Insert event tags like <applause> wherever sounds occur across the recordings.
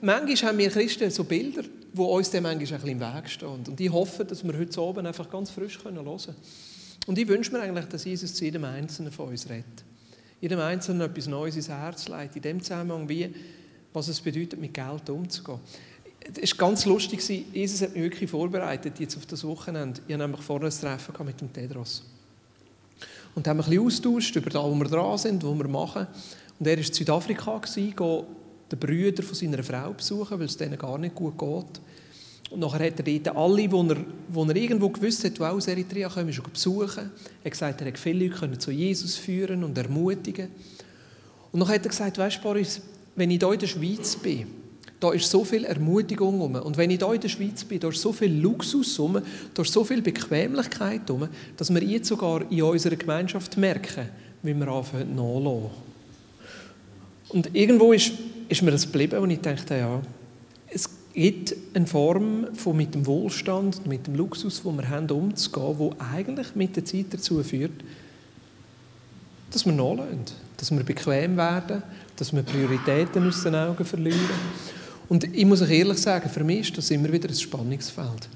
manchmal haben wir Christen so Bilder, die uns dann manchmal ein bisschen im Weg stehen. Und ich hoffe, dass wir heute Abend einfach ganz frisch hören können. Und ich wünsche mir eigentlich, dass Jesus zu jedem Einzelnen von uns redet. Jedem Einzelnen etwas Neues ins Herz legt, in dem Zusammenhang, wie, was es bedeutet, mit Geld umzugehen. Es war ganz lustig, Jesus hat mich wirklich vorbereitet jetzt auf das Wochenende. Ich hatte nämlich vorne ein Treffen mit dem Tedros. Und haben ein bisschen austauscht über das, wo wir dran sind, was wir machen. Und er war in Südafrika, den Brüder von seiner Frau besuchen, weil es denen gar nicht gut geht. Und nachher hat er dort alle, die er, die er irgendwo gewusst hat, die auch aus Eritrea kommen, schon besuchen. Er hat gesagt, er hat viele Leute können zu Jesus führen und ermutigen. Und nachher hat er gesagt, weißt du, Boris, wenn ich hier in der Schweiz bin, da ist so viel Ermutigung rum. Und wenn ich hier in der Schweiz bin, da ist so viel Luxus rum, da ist so viel Bequemlichkeit rum, dass wir jetzt sogar in unserer Gemeinschaft merken, wie wir anfangen nachzulassen. Und irgendwo ist, ist mir das geblieben und ich dachte, ja, es gibt eine Form von mit dem Wohlstand mit dem Luxus, den wir haben, umzugehen, wo eigentlich mit der Zeit dazu führt, dass wir nachlassen, dass wir bequem werden, dass wir Prioritäten aus den Augen verlieren. Und ich muss euch ehrlich sagen, für mich ist das immer wieder ein Spannungsfeld.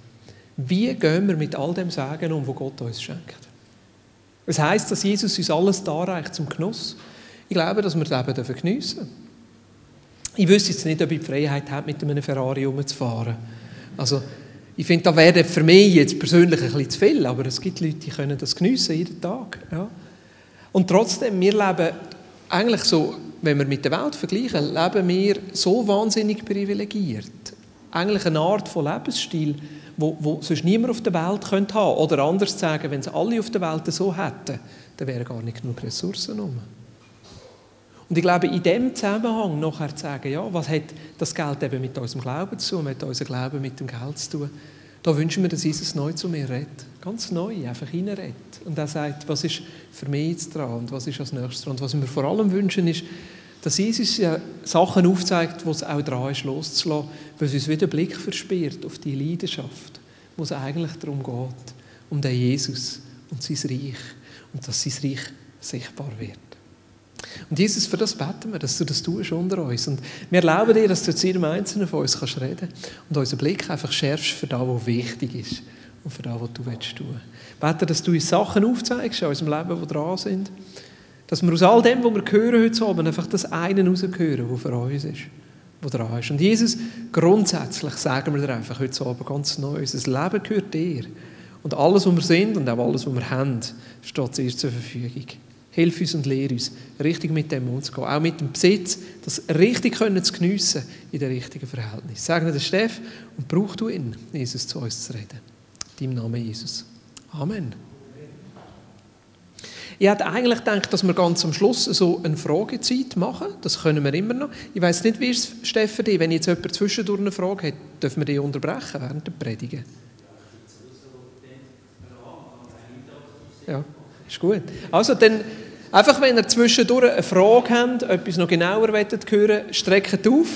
Wie gehen wir mit all dem Sagen um, was Gott uns schenkt? Es heißt, dass Jesus uns alles darreicht zum Genuss. Ich glaube, dass wir das eben geniessen dürfen. Ich wüsste jetzt nicht, ob ich die Freiheit habe, mit einem Ferrari rumzufahren. Also, ich finde, da wäre für mich jetzt persönlich ein bisschen zu viel, aber es gibt Leute, die können das geniessen, jeden Tag. Ja. Und trotzdem, wir leben eigentlich so, wenn wir mit der Welt vergleichen, leben wir so wahnsinnig privilegiert. Eigentlich eine Art von Lebensstil, wo, wo sonst niemand auf der Welt könnte haben. Oder anders zu sagen, wenn es alle auf der Welt so hätten, dann wären gar nicht genug Ressourcen um. Und ich glaube, in dem Zusammenhang nachher zu sagen, ja, was hat das Geld eben mit unserem Glauben zu tun, hat unser Glauben mit dem Geld zu tun, da wünschen wir, dass Jesus neu zu mir redet. Ganz neu, einfach reinredet. Und er sagt, was ist für mich jetzt dran und was ist als nächstes dran. Und was wir vor allem wünschen, ist, dass Jesus ja Sachen aufzeigt, wo es auch dran ist, loszulassen, weil es uns wieder Blick verspielt auf die Leidenschaft, wo es eigentlich darum geht, um den Jesus und sein Reich. Und dass sein Reich sichtbar wird. Und Jesus, für das beten wir, dass du das tust unter uns. Und wir erlauben dir, dass du zu jedem Einzelnen von uns kannst reden und unseren Blick einfach schärfst für das, was wichtig ist und für das, was du willst tun. Bete, dass du uns Sachen aufzeigst in unserem Leben, die dran sind. Dass wir aus all dem, was wir hören heute Abend, einfach das eine raushören, was für uns ist, was dran ist. Und Jesus, grundsätzlich sagen wir dir einfach heute Abend ganz neu, unser Leben gehört dir. Und alles, was wir sind und auch alles, was wir haben, steht dir zur Verfügung. Hilf uns und lehre uns, richtig mit dem umzugehen. Auch mit dem Besitz, das richtig zu geniessen in den richtigen Verhältnissen. Segne den Steff und brauch du ihn, Jesus zu uns zu reden. In deinem Namen Jesus. Amen. Ich hätte eigentlich gedacht, dass wir ganz am Schluss so eine Fragezeit machen. Das können wir immer noch. Ich weiß nicht, wie es Steffen, wenn jetzt jemand zwischendurch eine Frage hat, dürfen wir die unterbrechen während der Predigen? Ja, ist gut. Also dann Einfach, wenn ihr zwischendurch eine Frage habt, etwas noch genauer wollt streckt auf.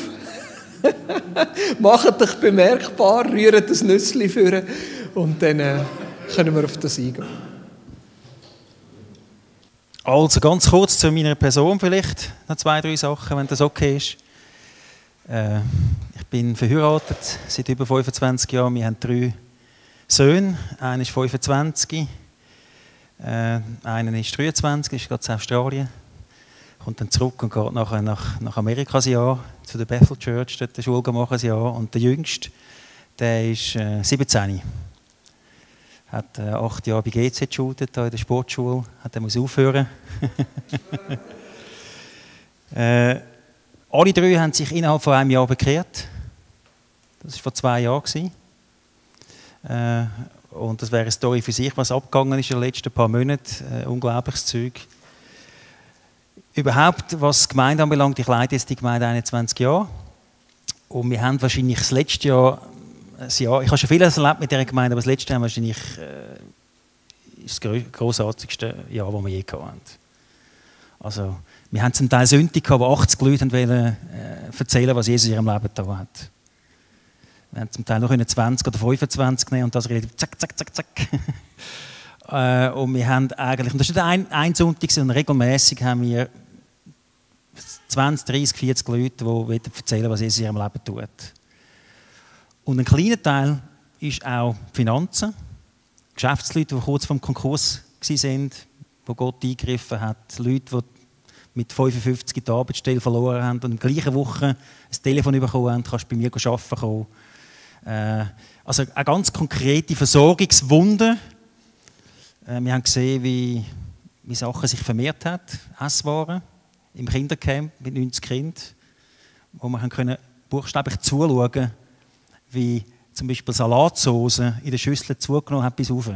<laughs> Macht euch bemerkbar, rührt das Nüssli führen und dann äh, können wir auf das eingehen. Also ganz kurz zu meiner Person vielleicht, noch zwei, drei Sachen, wenn das okay ist. Äh, ich bin verheiratet seit über 25 Jahren. Wir haben drei Söhne. Einer ist 25, äh, einer ist 23, ist gerade in Australien, kommt dann zurück und geht nachher nach, nach Amerika ein Jahr zu der Bethel Church, dort die Schule machen ein Jahr. Und der Jüngste, der ist äh, 17. Hat äh, acht Jahre bei GZ geschultet, in der Sportschule, hat er muss aufhören. <laughs> äh, alle drei haben sich innerhalb von einem Jahr bekehrt. Das war vor zwei Jahren. Äh, und das wäre eine Story für sich, was abgegangen ist in den letzten paar Monaten. Äh, unglaubliches Zeug. Überhaupt, was die Gemeinde anbelangt, ich leite jetzt die Gemeinde 21 Jahre. Und wir haben wahrscheinlich das letzte Jahr, das Jahr ich habe schon vieles erlebt mit dieser Gemeinde, aber das letzte Jahr wahrscheinlich äh, ist das großartigste Jahr, das wir je hatten. Also, wir haben zum Teil Sünde gehabt, wo 80 Leute wollten, äh, erzählen, was Jesus in ihrem Leben da hat. Wir haben zum Teil noch 20 oder 25 nehmen und das relativ zack, zack, zack, zack. <laughs> äh, und wir haben eigentlich, und das ist nicht ein, ein Sonntag, sondern regelmäßig haben wir 20, 30, 40 Leute, die erzählen was Jesus in ihrem Leben tut. Und ein kleiner Teil ist auch Finanzen. Geschäftsleute, die kurz vor dem Konkurs waren, wo Gott eingegriffen hat. Leute, die mit 55 die Arbeitsstelle verloren haben und in der gleichen Woche ein Telefon bekommen haben, kannst du bei mir arbeiten kommen. Äh, also eine ganz konkrete Versorgungswunde. Äh, wir haben gesehen, wie, wie Sachen sich vermehrt haben, Esswaren im Kindercamp mit 90 Kindern, wo wir können buchstäblich zuschauen wie zum Beispiel Salatsauce in der Schüssel zugenommen hat bis rauf.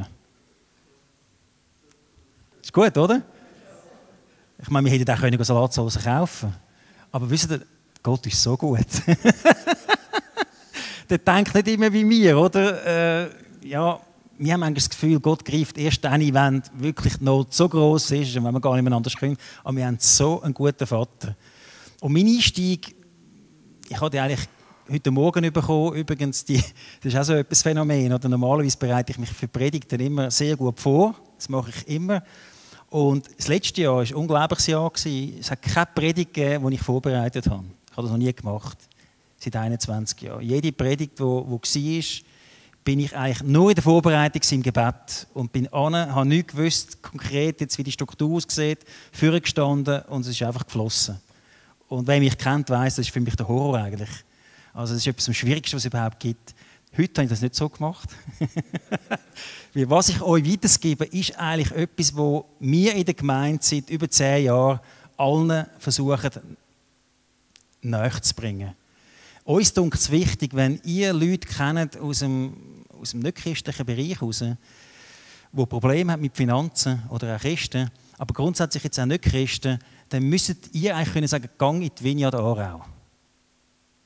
Ist gut, oder? Ich meine, wir hätten auch können Salatsauce kaufen Aber wisst ihr, Gott ist so gut. <laughs> Der denkt nicht immer wie wir, oder? Äh, ja, wir haben manchmal das Gefühl, Gott greift erst dann ein, wenn wirklich die Not so groß ist und wenn wir gar nicht mehr anders können. Aber wir haben so einen guten Vater. Und mein Einstieg, ich hatte eigentlich heute Morgen bekommen, übrigens, die, das ist auch so etwas Phänomen. Oder? Normalerweise bereite ich mich für Predigten immer sehr gut vor. Das mache ich immer. Und das letzte Jahr war ein unglaubliches Jahr. Es hat keine Predigt gegeben, die ich vorbereitet habe. Ich habe das noch nie gemacht. Seit 21 Jahren. Jede Predigt, die, die war, bin ich eigentlich nur in der Vorbereitung im Gebet und bin an, habe nicht gewusst, konkret jetzt, wie die Struktur aussieht, vorgestanden und es ist einfach geflossen. Und wer mich kennt, weiß, das ist für mich der Horror eigentlich. Also das ist etwas am Schwierigsten, was es überhaupt gibt. Heute habe ich das nicht so gemacht. <laughs> Was ich euch weitergebe, ist eigentlich etwas, wo wir in der Gemeinde seit über zehn Jahren allen versuchen, nachzubringen. Uns ist es wichtig, wenn ihr Leute kennt aus dem, aus dem nicht-christlichen Bereich heraus, die Probleme haben mit Finanzen oder auch Christen, aber grundsätzlich jetzt auch nicht Christen, dann müsstet ihr eigentlich können sagen, gang in die Vineyard Aarau.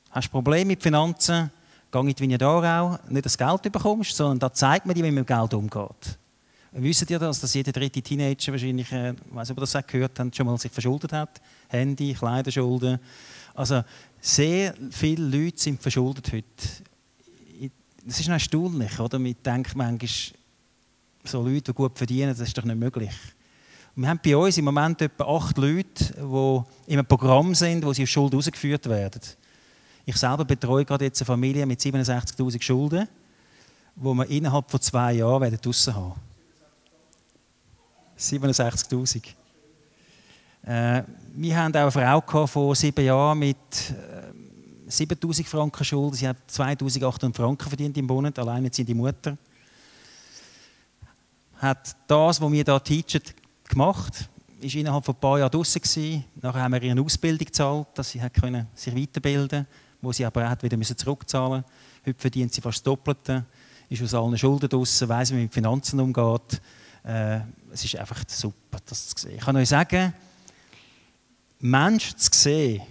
Hast du Probleme mit Finanzen, gang in die Vineyard Aarau, nicht das Geld bekommst, sondern da zeigt man dir, wie man mit Geld umgeht. Wisst ihr das, dass jeder dritte Teenager wahrscheinlich, äh, ich weiß nicht, ob ihr das auch gehört habt, schon mal sich verschuldet hat? Handy, Kleiderschulden. Also sehr viele Leute sind verschuldet heute. Das ist erstaunlich, oder? Man denkt manchmal, so Leute, die gut verdienen, das ist doch nicht möglich. wir haben bei uns im Moment etwa acht Leute, die in einem Programm sind, wo sie auf Schuld rausgeführt werden. Ich selber betreue gerade jetzt eine Familie mit 67.000 Schulden, wo wir innerhalb von zwei Jahren werden draussen haben. 67.000. Äh, wir haben auch eine Frau vor sieben Jahren mit äh, 7.000 Franken Schulden. Sie hat 2.800 Franken verdient im Monat, alleine sind die Mutter. Hat das, was wir hier teachen, gemacht. Ist innerhalb von ein paar Jahren draußen gewesen. Nachher haben wir ihr eine Ausbildung gezahlt, dass sie können sich weiterbilden konnte wo sie aber auch wieder zurückzahlen müssen. Heute verdient sie fast das Doppelte, ist aus allen Schulden draußen, weiss, wie man mit Finanzen umgeht. Äh, es ist einfach super, das zu sehen. Ich kann euch sagen, Menschen zu sehen,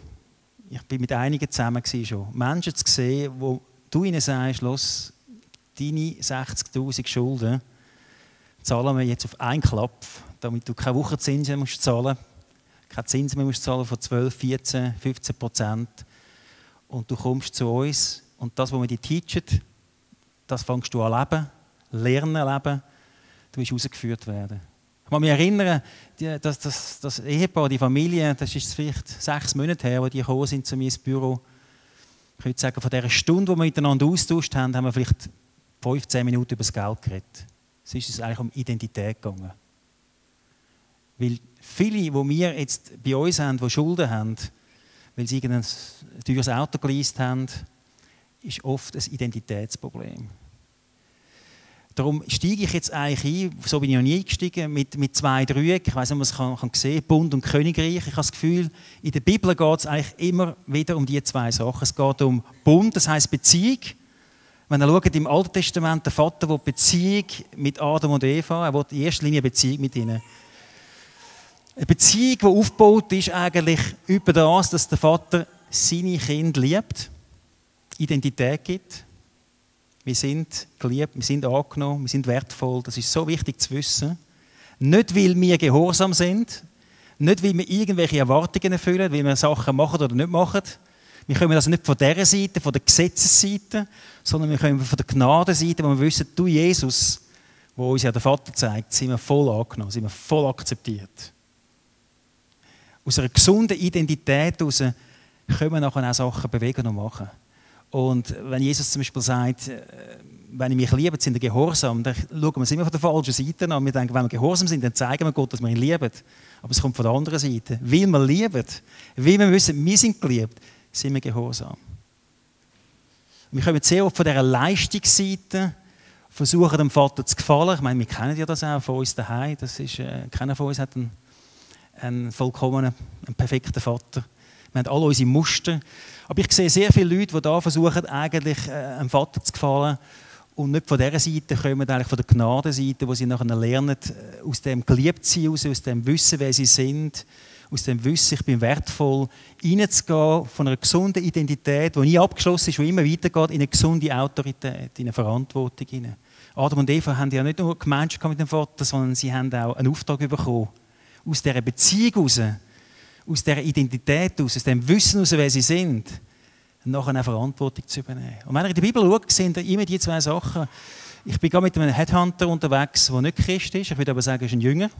ich bin mit einigen zusammen schon, Menschen zu sehen, wo du ihnen sagst, los, deine 60'000 Schulden zahlen wir jetzt auf einen Klapp, damit du keine Wochenzinsen musst zahlen keine Zinsen mehr musst zahlen von 12, 14, 15 Prozent und du kommst zu uns und das, was wir dir teachen, das fängst du an leben, lernen leben, du wirst rausgeführt werden. Ich kann mich erinnern, dass das, das Ehepaar, die Familie, das ist vielleicht sechs Monate her, wo die gekommen sind zu mir ins Büro. Ich würde sagen, von dieser Stunde, die wir miteinander austauscht haben, haben wir vielleicht 15 Minuten über das Geld geredet. Es ist eigentlich um Identität gegangen. Weil viele, die wir jetzt bei uns haben, die Schulden haben, weil sie ein teures Auto geleast haben, ist oft ein Identitätsproblem. Darum steige ich jetzt eigentlich ein, so bin ich noch nie eingestiegen, mit, mit zwei Dreiecken. Ich weiß nicht, ob man es kann, kann sehen Bund und Königreich. Ich habe das Gefühl, in der Bibel geht es eigentlich immer wieder um diese zwei Sachen. Es geht um Bund, das heißt Beziehung. Wenn ihr schaut, im Alten Testament, der Vater will Beziehung mit Adam und Eva, er will in erster Linie Beziehung mit ihnen. Eine Beziehung, die aufgebaut ist, eigentlich über das, dass der Vater seine Kinder liebt, Identität gibt. Wir sind geliebt, wir sind angenommen, wir sind wertvoll. Das ist so wichtig zu wissen. Nicht, weil wir gehorsam sind, nicht, weil wir irgendwelche Erwartungen erfüllen, weil wir Sachen machen oder nicht machen. Wir kommen also nicht von dieser Seite, von der Gesetzesseite, sondern wir kommen von der Gnadenseite, wo wir wissen, du Jesus, wo uns ja der Vater zeigt, sind wir voll angenommen, sind wir voll akzeptiert. Aus einer gesunden Identität heraus können wir nachher auch Sachen bewegen und machen. Und wenn Jesus zum Beispiel sagt, äh, wenn ich mich liebe, sind wir gehorsam, dann schauen wir es immer von der falschen Seite an. Wir denken, wenn wir gehorsam sind, dann zeigen wir Gott, dass wir ihn lieben. Aber es kommt von der anderen Seite. Weil wir lieben, weil wir wissen, wir sind geliebt, sind wir gehorsam. Wir kommen sehr oft von dieser Leistungsseite, versuchen dem Vater zu gefallen. Ich meine, wir kennen ja das auch von uns daheim. Das ist, äh, keiner von uns hat einen, einen vollkommenen, einen perfekten Vater. Wir haben alle unsere Muster. Aber ich sehe sehr viele Leute, die da versuchen, eigentlich äh, einem Vater zu gefallen und nicht von dieser Seite kommen, eigentlich von der Gnadenseite, wo sie nachher lernen, äh, aus dem geliebt sein, aus dem Wissen, wer sie sind, aus dem Wissen, ich bin wertvoll, reinzugehen von einer gesunden Identität, die nie abgeschlossen ist, die immer weitergeht, in eine gesunde Autorität, in eine Verantwortung. Adam und Eva haben ja nicht nur Gemeinschaft mit dem Vater, sondern sie haben auch einen Auftrag bekommen. Aus dieser Beziehung heraus aus dieser Identität aus, aus dem Wissen aus, wer sie sind, nachher eine Verantwortung zu übernehmen. Und wenn ihr in die Bibel schaut, sind immer die zwei Sachen. Ich bin gerade mit einem Headhunter unterwegs, der nicht Christ ist. Ich würde aber sagen, er ist ein Jünger.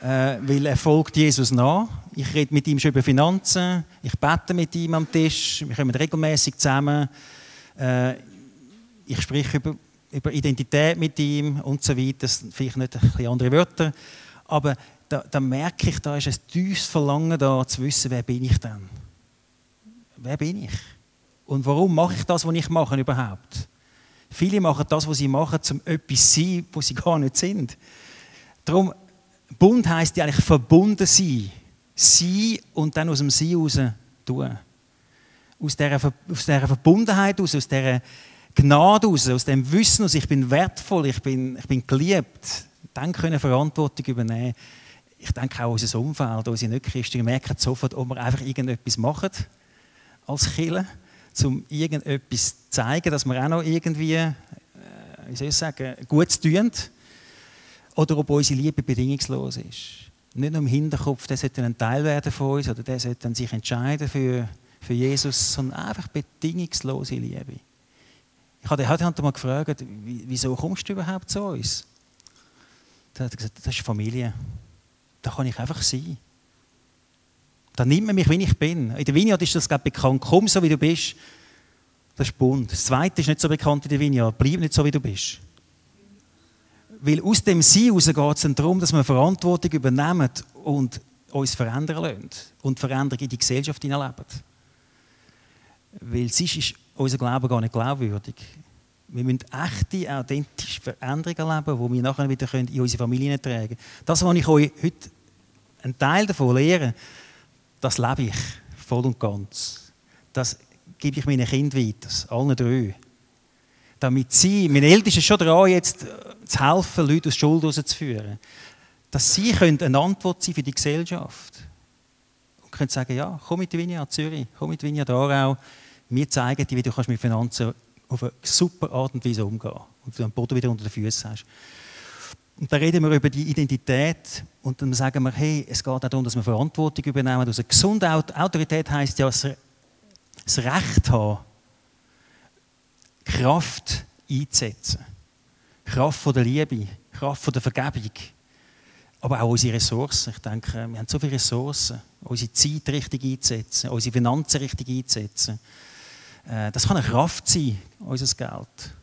Äh, weil er folgt Jesus nach. Ich rede mit ihm schon über Finanzen. Ich bete mit ihm am Tisch. Wir kommen regelmäßig zusammen. Äh, ich spreche über, über Identität mit ihm und so weiter. Das sind vielleicht nicht ein andere Wörter. Aber da, da merke ich, da ist ein tiefes Verlangen da, zu wissen, wer bin ich denn? Wer bin ich? Und warum mache ich das, was ich mache überhaupt? Viele machen das, was sie machen, zum etwas zu sein, wo sie <laughs> gar nicht sind. Darum, Bund heisst ja eigentlich verbunden sein. Sein und dann aus dem Sein heraus tun. Aus dieser, aus dieser Verbundenheit aus, aus dieser Gnade aus, aus dem Wissen aus, ich bin wertvoll, ich bin, ich bin geliebt, dann können Verantwortung übernehmen ich denke auch unser Umfeld, unsere Nicht-Christen merken sofort, ob wir einfach irgendetwas machen als Killer, um irgendetwas zu zeigen, dass wir auch noch irgendwie, äh, wie soll ich sagen, gut tun. Oder ob unsere Liebe bedingungslos ist. Nicht nur im Hinterkopf, der sollte ein Teil werden von uns oder der sollte sich entscheiden für, für Jesus, sondern einfach bedingungslose Liebe. Ich habe den mal gefragt, wieso kommst du überhaupt zu uns? Da hat er gesagt, das ist Familie da kann ich einfach sein. Da nimmt man mich, wie ich bin. In der Vineyard ist das glaube bekannt. Komm so, wie du bist. Das ist bunt. Das Zweite ist nicht so bekannt in der Vineyard. Bleib nicht so, wie du bist. Weil aus dem Sein heraus geht es darum, dass wir Verantwortung übernehmen und uns verändern lassen. Und Veränderung in die Gesellschaft hineinleben. Weil sonst ist unser Glaube gar nicht glaubwürdig. Wir müssen echte, authentische Veränderungen erleben, die wir nachher wieder in unsere Familie tragen können. Das, was ich euch heute einen Teil davon lehre, das lebe ich voll und ganz. Das gebe ich meinen Kindern weiter, allen drei. Damit sie, meine Eltern sind schon dran, jetzt äh, zu helfen, Leute aus Schuld rauszuführen. Dass sie können eine Antwort sein für die Gesellschaft. Und können sagen, ja, komm mit Vinja Zürich, komm mit Vinja Aarau. Wir zeigen dir, wie du mit Finanzen auf eine super Art und Weise umgehen und du den Boden wieder unter den Füßen hast. Und da reden wir über die Identität und dann sagen wir, hey, es geht auch darum, dass wir Verantwortung übernehmen. Also gesunde Autorität heißt ja, das Recht haben, Kraft einzusetzen. Kraft von der Liebe, Kraft von der Vergebung. Aber auch unsere Ressourcen. Ich denke, wir haben so viele Ressourcen. Unsere Zeit richtig einzusetzen, unsere Finanzen richtig einzusetzen. Äh, das kann eine Kraft sein, unser Geld.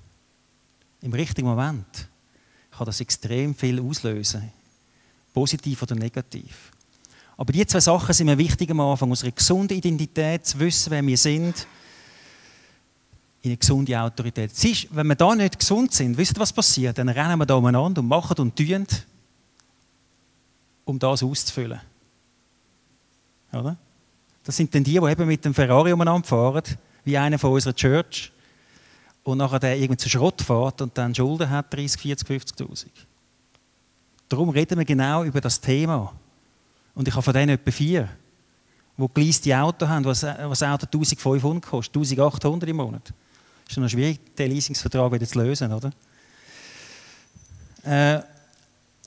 Im richtigen Moment kann das extrem viel auslösen. Positiv oder negativ. Aber die zwei Sachen sind mir wichtig am Anfang. Unsere gesunde Identität, zu wissen, wer wir sind, in eine gesunde Autorität. Ist, wenn wir da nicht gesund sind, wisst ihr, was passiert? Dann rennen wir da umeinander und machen und tun, um das auszufüllen. Oder? Das sind dann die, die eben mit dem Ferrari umeinander fahren, wie einer von unserer Church und nachher der irgendwie zu Schrott fährt und dann Schulden hat, 30, 40, 50'000. Darum reden wir genau über das Thema. Und ich habe von denen etwa vier, die geleiste Auto haben, was, was Auto 1500 kostet, 1800 im Monat. Das ist noch schwierig, den Leasingsvertrag wieder zu lösen, oder? Äh,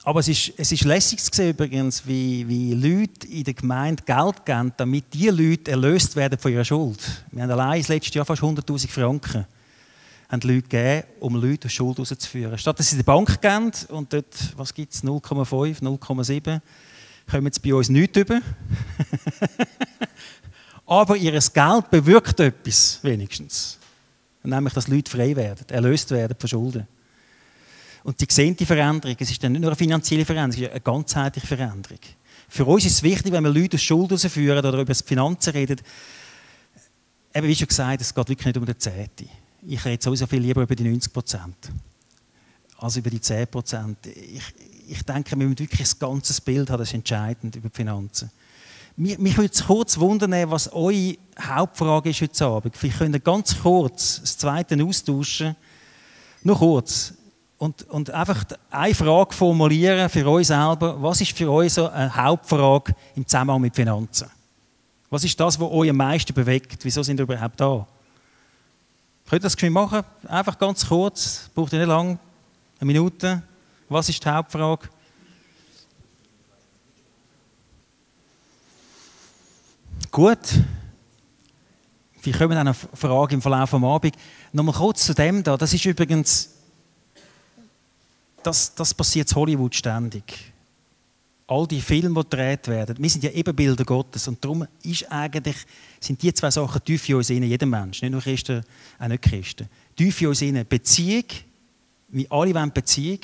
aber es ist, es ist lässig zu sehen übrigens, wie, wie Leute in der Gemeinde Geld geben, damit diese Leute erlöst werden von ihrer Schuld. Wir haben allein das letzte Jahr fast 100'000 Franken haben Leute gegeben, um Leute aus Schuld rauszuführen. Statt dass sie die Bank geben und dort, was gibt es, 0,5, 0,7 kommen sie bei uns nicht über. <laughs> Aber ihr Geld bewirkt etwas, wenigstens. Nämlich, dass Leute frei werden, erlöst werden von Schulden. Und die sehen die Veränderung. Es ist dann nicht nur eine finanzielle Veränderung, es ist eine ganzheitliche Veränderung. Für uns ist es wichtig, wenn wir Leute aus Schuld rausführen oder über Finanzen reden, eben wie schon gesagt, es geht wirklich nicht um den Zehnte. Ich rede sowieso viel lieber über die 90 Prozent als über die 10 Prozent. Ich, ich denke, wir müssen wirklich ein ganzes Bild haben, das ist entscheidend über die Finanzen. Mich, mich würde es kurz wundern, was eure Hauptfrage ist heute Abend. Vielleicht könnt ihr ganz kurz das Zweite austauschen. Nur kurz. Und, und einfach eine Frage formulieren für euch selber. Was ist für euch so eine Hauptfrage im Zusammenhang mit Finanzen? Was ist das, was euch am meisten bewegt? Wieso sind ihr überhaupt da? Könnt ihr das geschwind machen? Einfach ganz kurz. Braucht ihr nicht lang. Eine Minute. Was ist die Hauptfrage? Gut. Wir kommen dann eine Frage im Verlauf des Abend. Nochmal kurz zu dem da. Das ist übrigens, das, das passiert in Hollywood ständig. All die Filme, die gedreht werden, wir sind ja Ebenbilder Gottes und darum ist eigentlich, sind die zwei Sachen tief in uns innen, jeder Mensch, nicht nur Christen, auch nicht Christen. Tief in uns innen Beziehung, wir alle wollen Beziehung,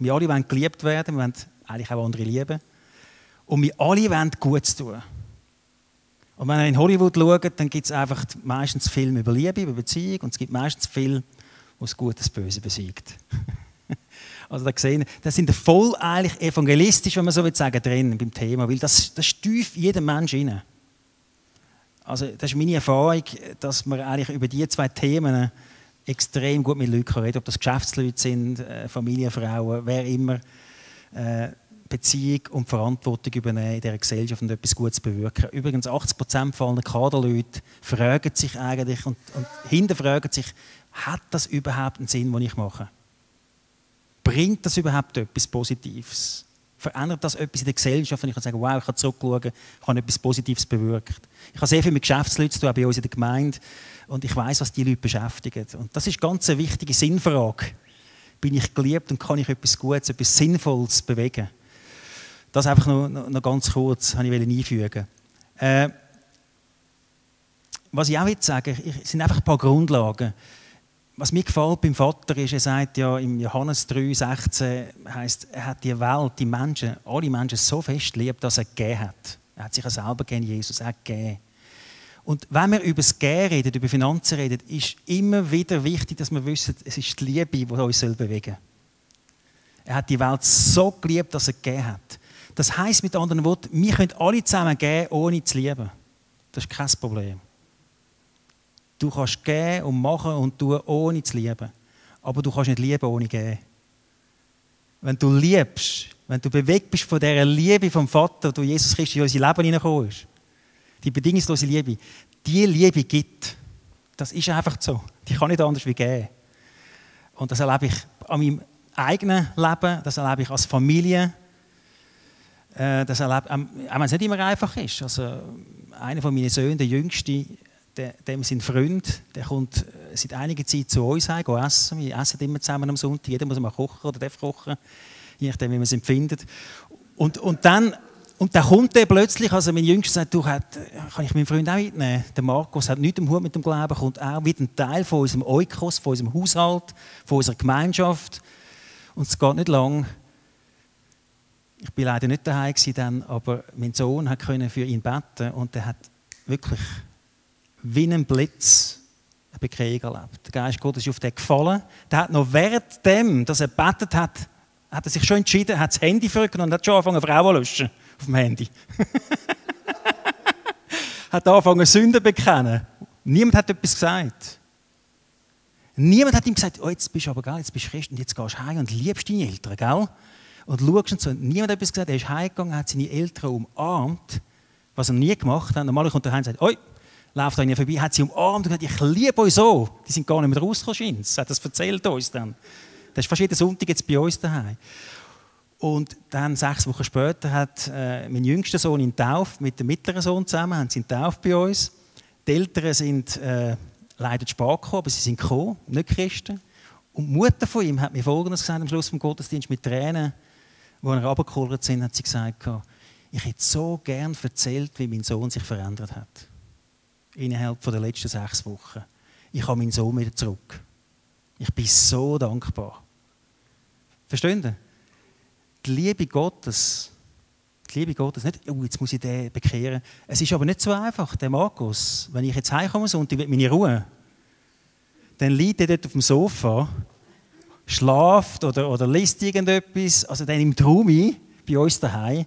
wir alle wollen geliebt werden, wir wollen eigentlich auch andere lieben und wir alle wollen Gutes tun. Und wenn ihr in Hollywood schaut, dann gibt es einfach meistens Filme über Liebe, über Beziehung und es gibt meistens Filme, wo das Gute das Böse besiegt. <laughs> also da gesehen, das sind voll eigentlich evangelistisch, wenn man so will sagen, drin beim Thema, weil das, das tief jedem Mensch rein. Also das ist meine Erfahrung, dass man eigentlich über diese zwei Themen extrem gut mit Leuten reden ob das Geschäftsleute sind, äh, Familienfrauen, wer immer. Äh, Beziehung und Verantwortung übernehmen in dieser Gesellschaft und etwas Gutes bewirken. Übrigens, 80 Prozent von allen Kaderleuten fragen sich eigentlich und, und hinterfragen sich, hat das überhaupt einen Sinn, den ich mache? Bringt das überhaupt etwas Positives? Verändert das etwas in der Gesellschaft? Und ich kann sagen, wow, ich habe zurückschauen, ich habe etwas Positives bewirkt. Ich habe sehr viel mit Geschäftsleuten zu tun, auch bei uns in der Gemeinde. Und ich weiß, was die Leute beschäftigt. Und das ist ganz eine wichtige Sinnfrage. Bin ich geliebt und kann ich etwas Gutes, etwas Sinnvolles bewegen? Das einfach noch, noch, ganz kurz, habe ich einfügen. Äh, was ich auch will sagen, sind einfach ein paar Grundlagen. Was mir gefällt beim Vater ist, er sagt ja im Johannes 3, 16, heißt, er hat die Welt, die Menschen, alle Menschen so fest lieb, dass er gegeben hat. Er hat sich selber gegeben, Jesus, er gegeben. Und wenn wir über das Gehen reden, über Finanzen reden, ist immer wieder wichtig, dass wir wissen, es ist die Liebe, die uns bewegen soll. Er hat die Welt so geliebt, dass er gegeben hat. Das heißt mit anderen Worten, wir können alle zusammen geben, ohne zu lieben. Das ist kein Problem. Du kannst geben und machen und tun, ohne zu lieben. Aber du kannst nicht lieben, ohne geben. Wenn du liebst, wenn du bewegt bist von dieser Liebe vom Vater, du Jesus Christus in unser Leben hineingekommen ist, die bedingungslose Liebe, die Liebe gibt. Das ist einfach so. Die kann nicht anders wie geben. Und das erlebe ich an meinem eigenen Leben, das erlebe ich als Familie, äh, das erlebt, auch wenn es nicht immer einfach ist. Also, einer von meinen Söhnen, der Jüngste, der, dem sind Freund, der kommt äh, seit einiger Zeit zu uns heim, essen. Wir essen immer zusammen am Sonntag. Jeder muss mal kochen oder darf kochen, je nachdem, wie man es empfindet. Und, und dann und dann kommt der plötzlich, also mein Jüngster sagt, du, hat, kann ich meinen Freund auch mitnehmen? Der Markus hat nichts im Hut mit dem Glauben, kommt auch wieder ein Teil von unserem Eukos, von unserem Haushalt, von unserer Gemeinschaft. Und es geht nicht lang, ich bin leider nicht daheim dann, aber mein Sohn hat für ihn beten und er hat wirklich wie ein Blitz eine Bekehrung erlebt. Der Geist Gottes ist auf den gefallen. Der hat noch während dem, dass er betet hat, hat er sich schon entschieden, hat das Handy vorgenommen und hat schon angefangen, Frauen zu löschen auf dem Handy. <laughs> hat angefangen, Sünden zu bekennen. Niemand hat etwas gesagt. Niemand hat ihm gesagt, oh, jetzt bist du aber geil, jetzt bist du Christ und jetzt gehst du heim und liebst deine Eltern, gell? und schaust und so. Niemand hat etwas gesagt. Er ist heimgegangen, hat seine Eltern umarmt, was er nie gemacht hat. Normalerweise kommt er heim und sagt, oi, läuft an ihnen vorbei, hat sie umarmt und gesagt, ich liebe euch so. Die sind gar nicht mehr rausgekommen, Er hat das erzählt uns dann. Das ist fast jeden Sonntag jetzt bei uns daheim. Und dann, sechs Wochen später, hat äh, mein jüngster Sohn ihn tauft mit dem mittleren Sohn zusammen, haben sie ihn tauft bei uns. Die Eltern sind äh, leider spät gekommen, aber sie sind gekommen, nicht Christen. Und die Mutter von ihm hat mir Folgendes gesagt am Schluss vom Gottesdienst mit Tränen wo wir runtergeholt sind, hat sie gesagt, Ich hätte so gern erzählt, wie mein Sohn sich verändert hat. Innerhalb der letzten sechs Wochen. Ich habe meinen Sohn wieder zurück. Ich bin so dankbar. Verstehen Sie? Die Liebe Gottes, die Liebe Gottes, nicht, oh, jetzt muss ich den bekehren. Es ist aber nicht so einfach, der Markus. Wenn ich jetzt heimkomme und ich will meine Ruhe, dann liegt er dort auf dem Sofa, schlaft oder, oder liest irgendetwas, also dann im Traum ein, bei uns daheim.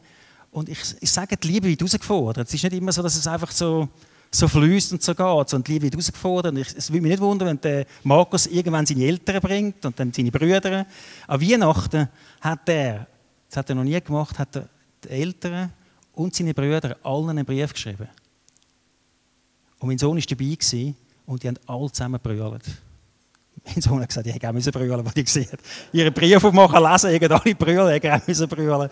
Und ich, ich sage, die Liebe wird herausgefordert. Es ist nicht immer so, dass es einfach so so fließt und so geht. Und die Liebe wird herausgefordert. Ich, es würde mich nicht wundern, wenn der Markus irgendwann seine Eltern bringt und dann seine Brüder. An Weihnachten hat er, das hat er noch nie gemacht, hat er die Eltern und seine Brüder allen einen Brief geschrieben. Und mein Sohn war dabei gewesen, und die haben alle zusammen brüllt. Mein Sohn hat gesagt, ich hätte auch brüllen was ich gesehen habe. Ihre Briefe aufmachen, lesen, ich alle brüllen, ich hätte auch brüllen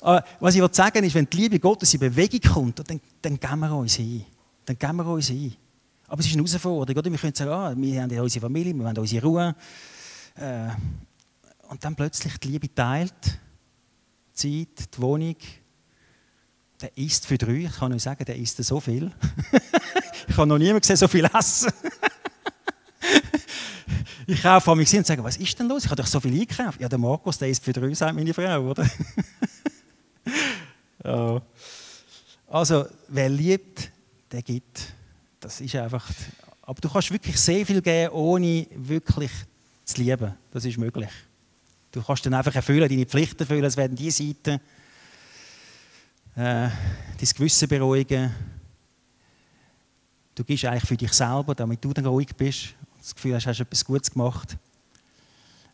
aber was ich sagen ist, wenn die Liebe Gottes in Bewegung kommt, dann, dann geben wir uns hin. Dann geben wir uns hin. Aber es ist eine Herausforderung. Oder? Wir können sagen, ah, wir haben ja unsere Familie, wir haben unsere Ruhe. Äh, und dann plötzlich die Liebe teilt, die Zeit, die Wohnung. Der isst für drei. Ich kann euch sagen, der isst so viel. <laughs> ich habe noch niemanden gesehen, so viel essen. <laughs> ich kaufe mich und sage, was ist denn los? Ich habe doch so viel eingekauft. Ja, der Markus, der isst für drei, sagt meine Frau, oder? <laughs> Also, wer liebt, der gibt. Das ist einfach. Aber du kannst wirklich sehr viel geben, ohne wirklich zu lieben. Das ist möglich. Du kannst dann einfach erfüllen, deine Pflichten erfüllen. Es werden die Seiten äh, dein Gewissen beruhigen. Du gibst eigentlich für dich selber, damit du dann ruhig bist und das Gefühl hast, hast du etwas Gutes gemacht.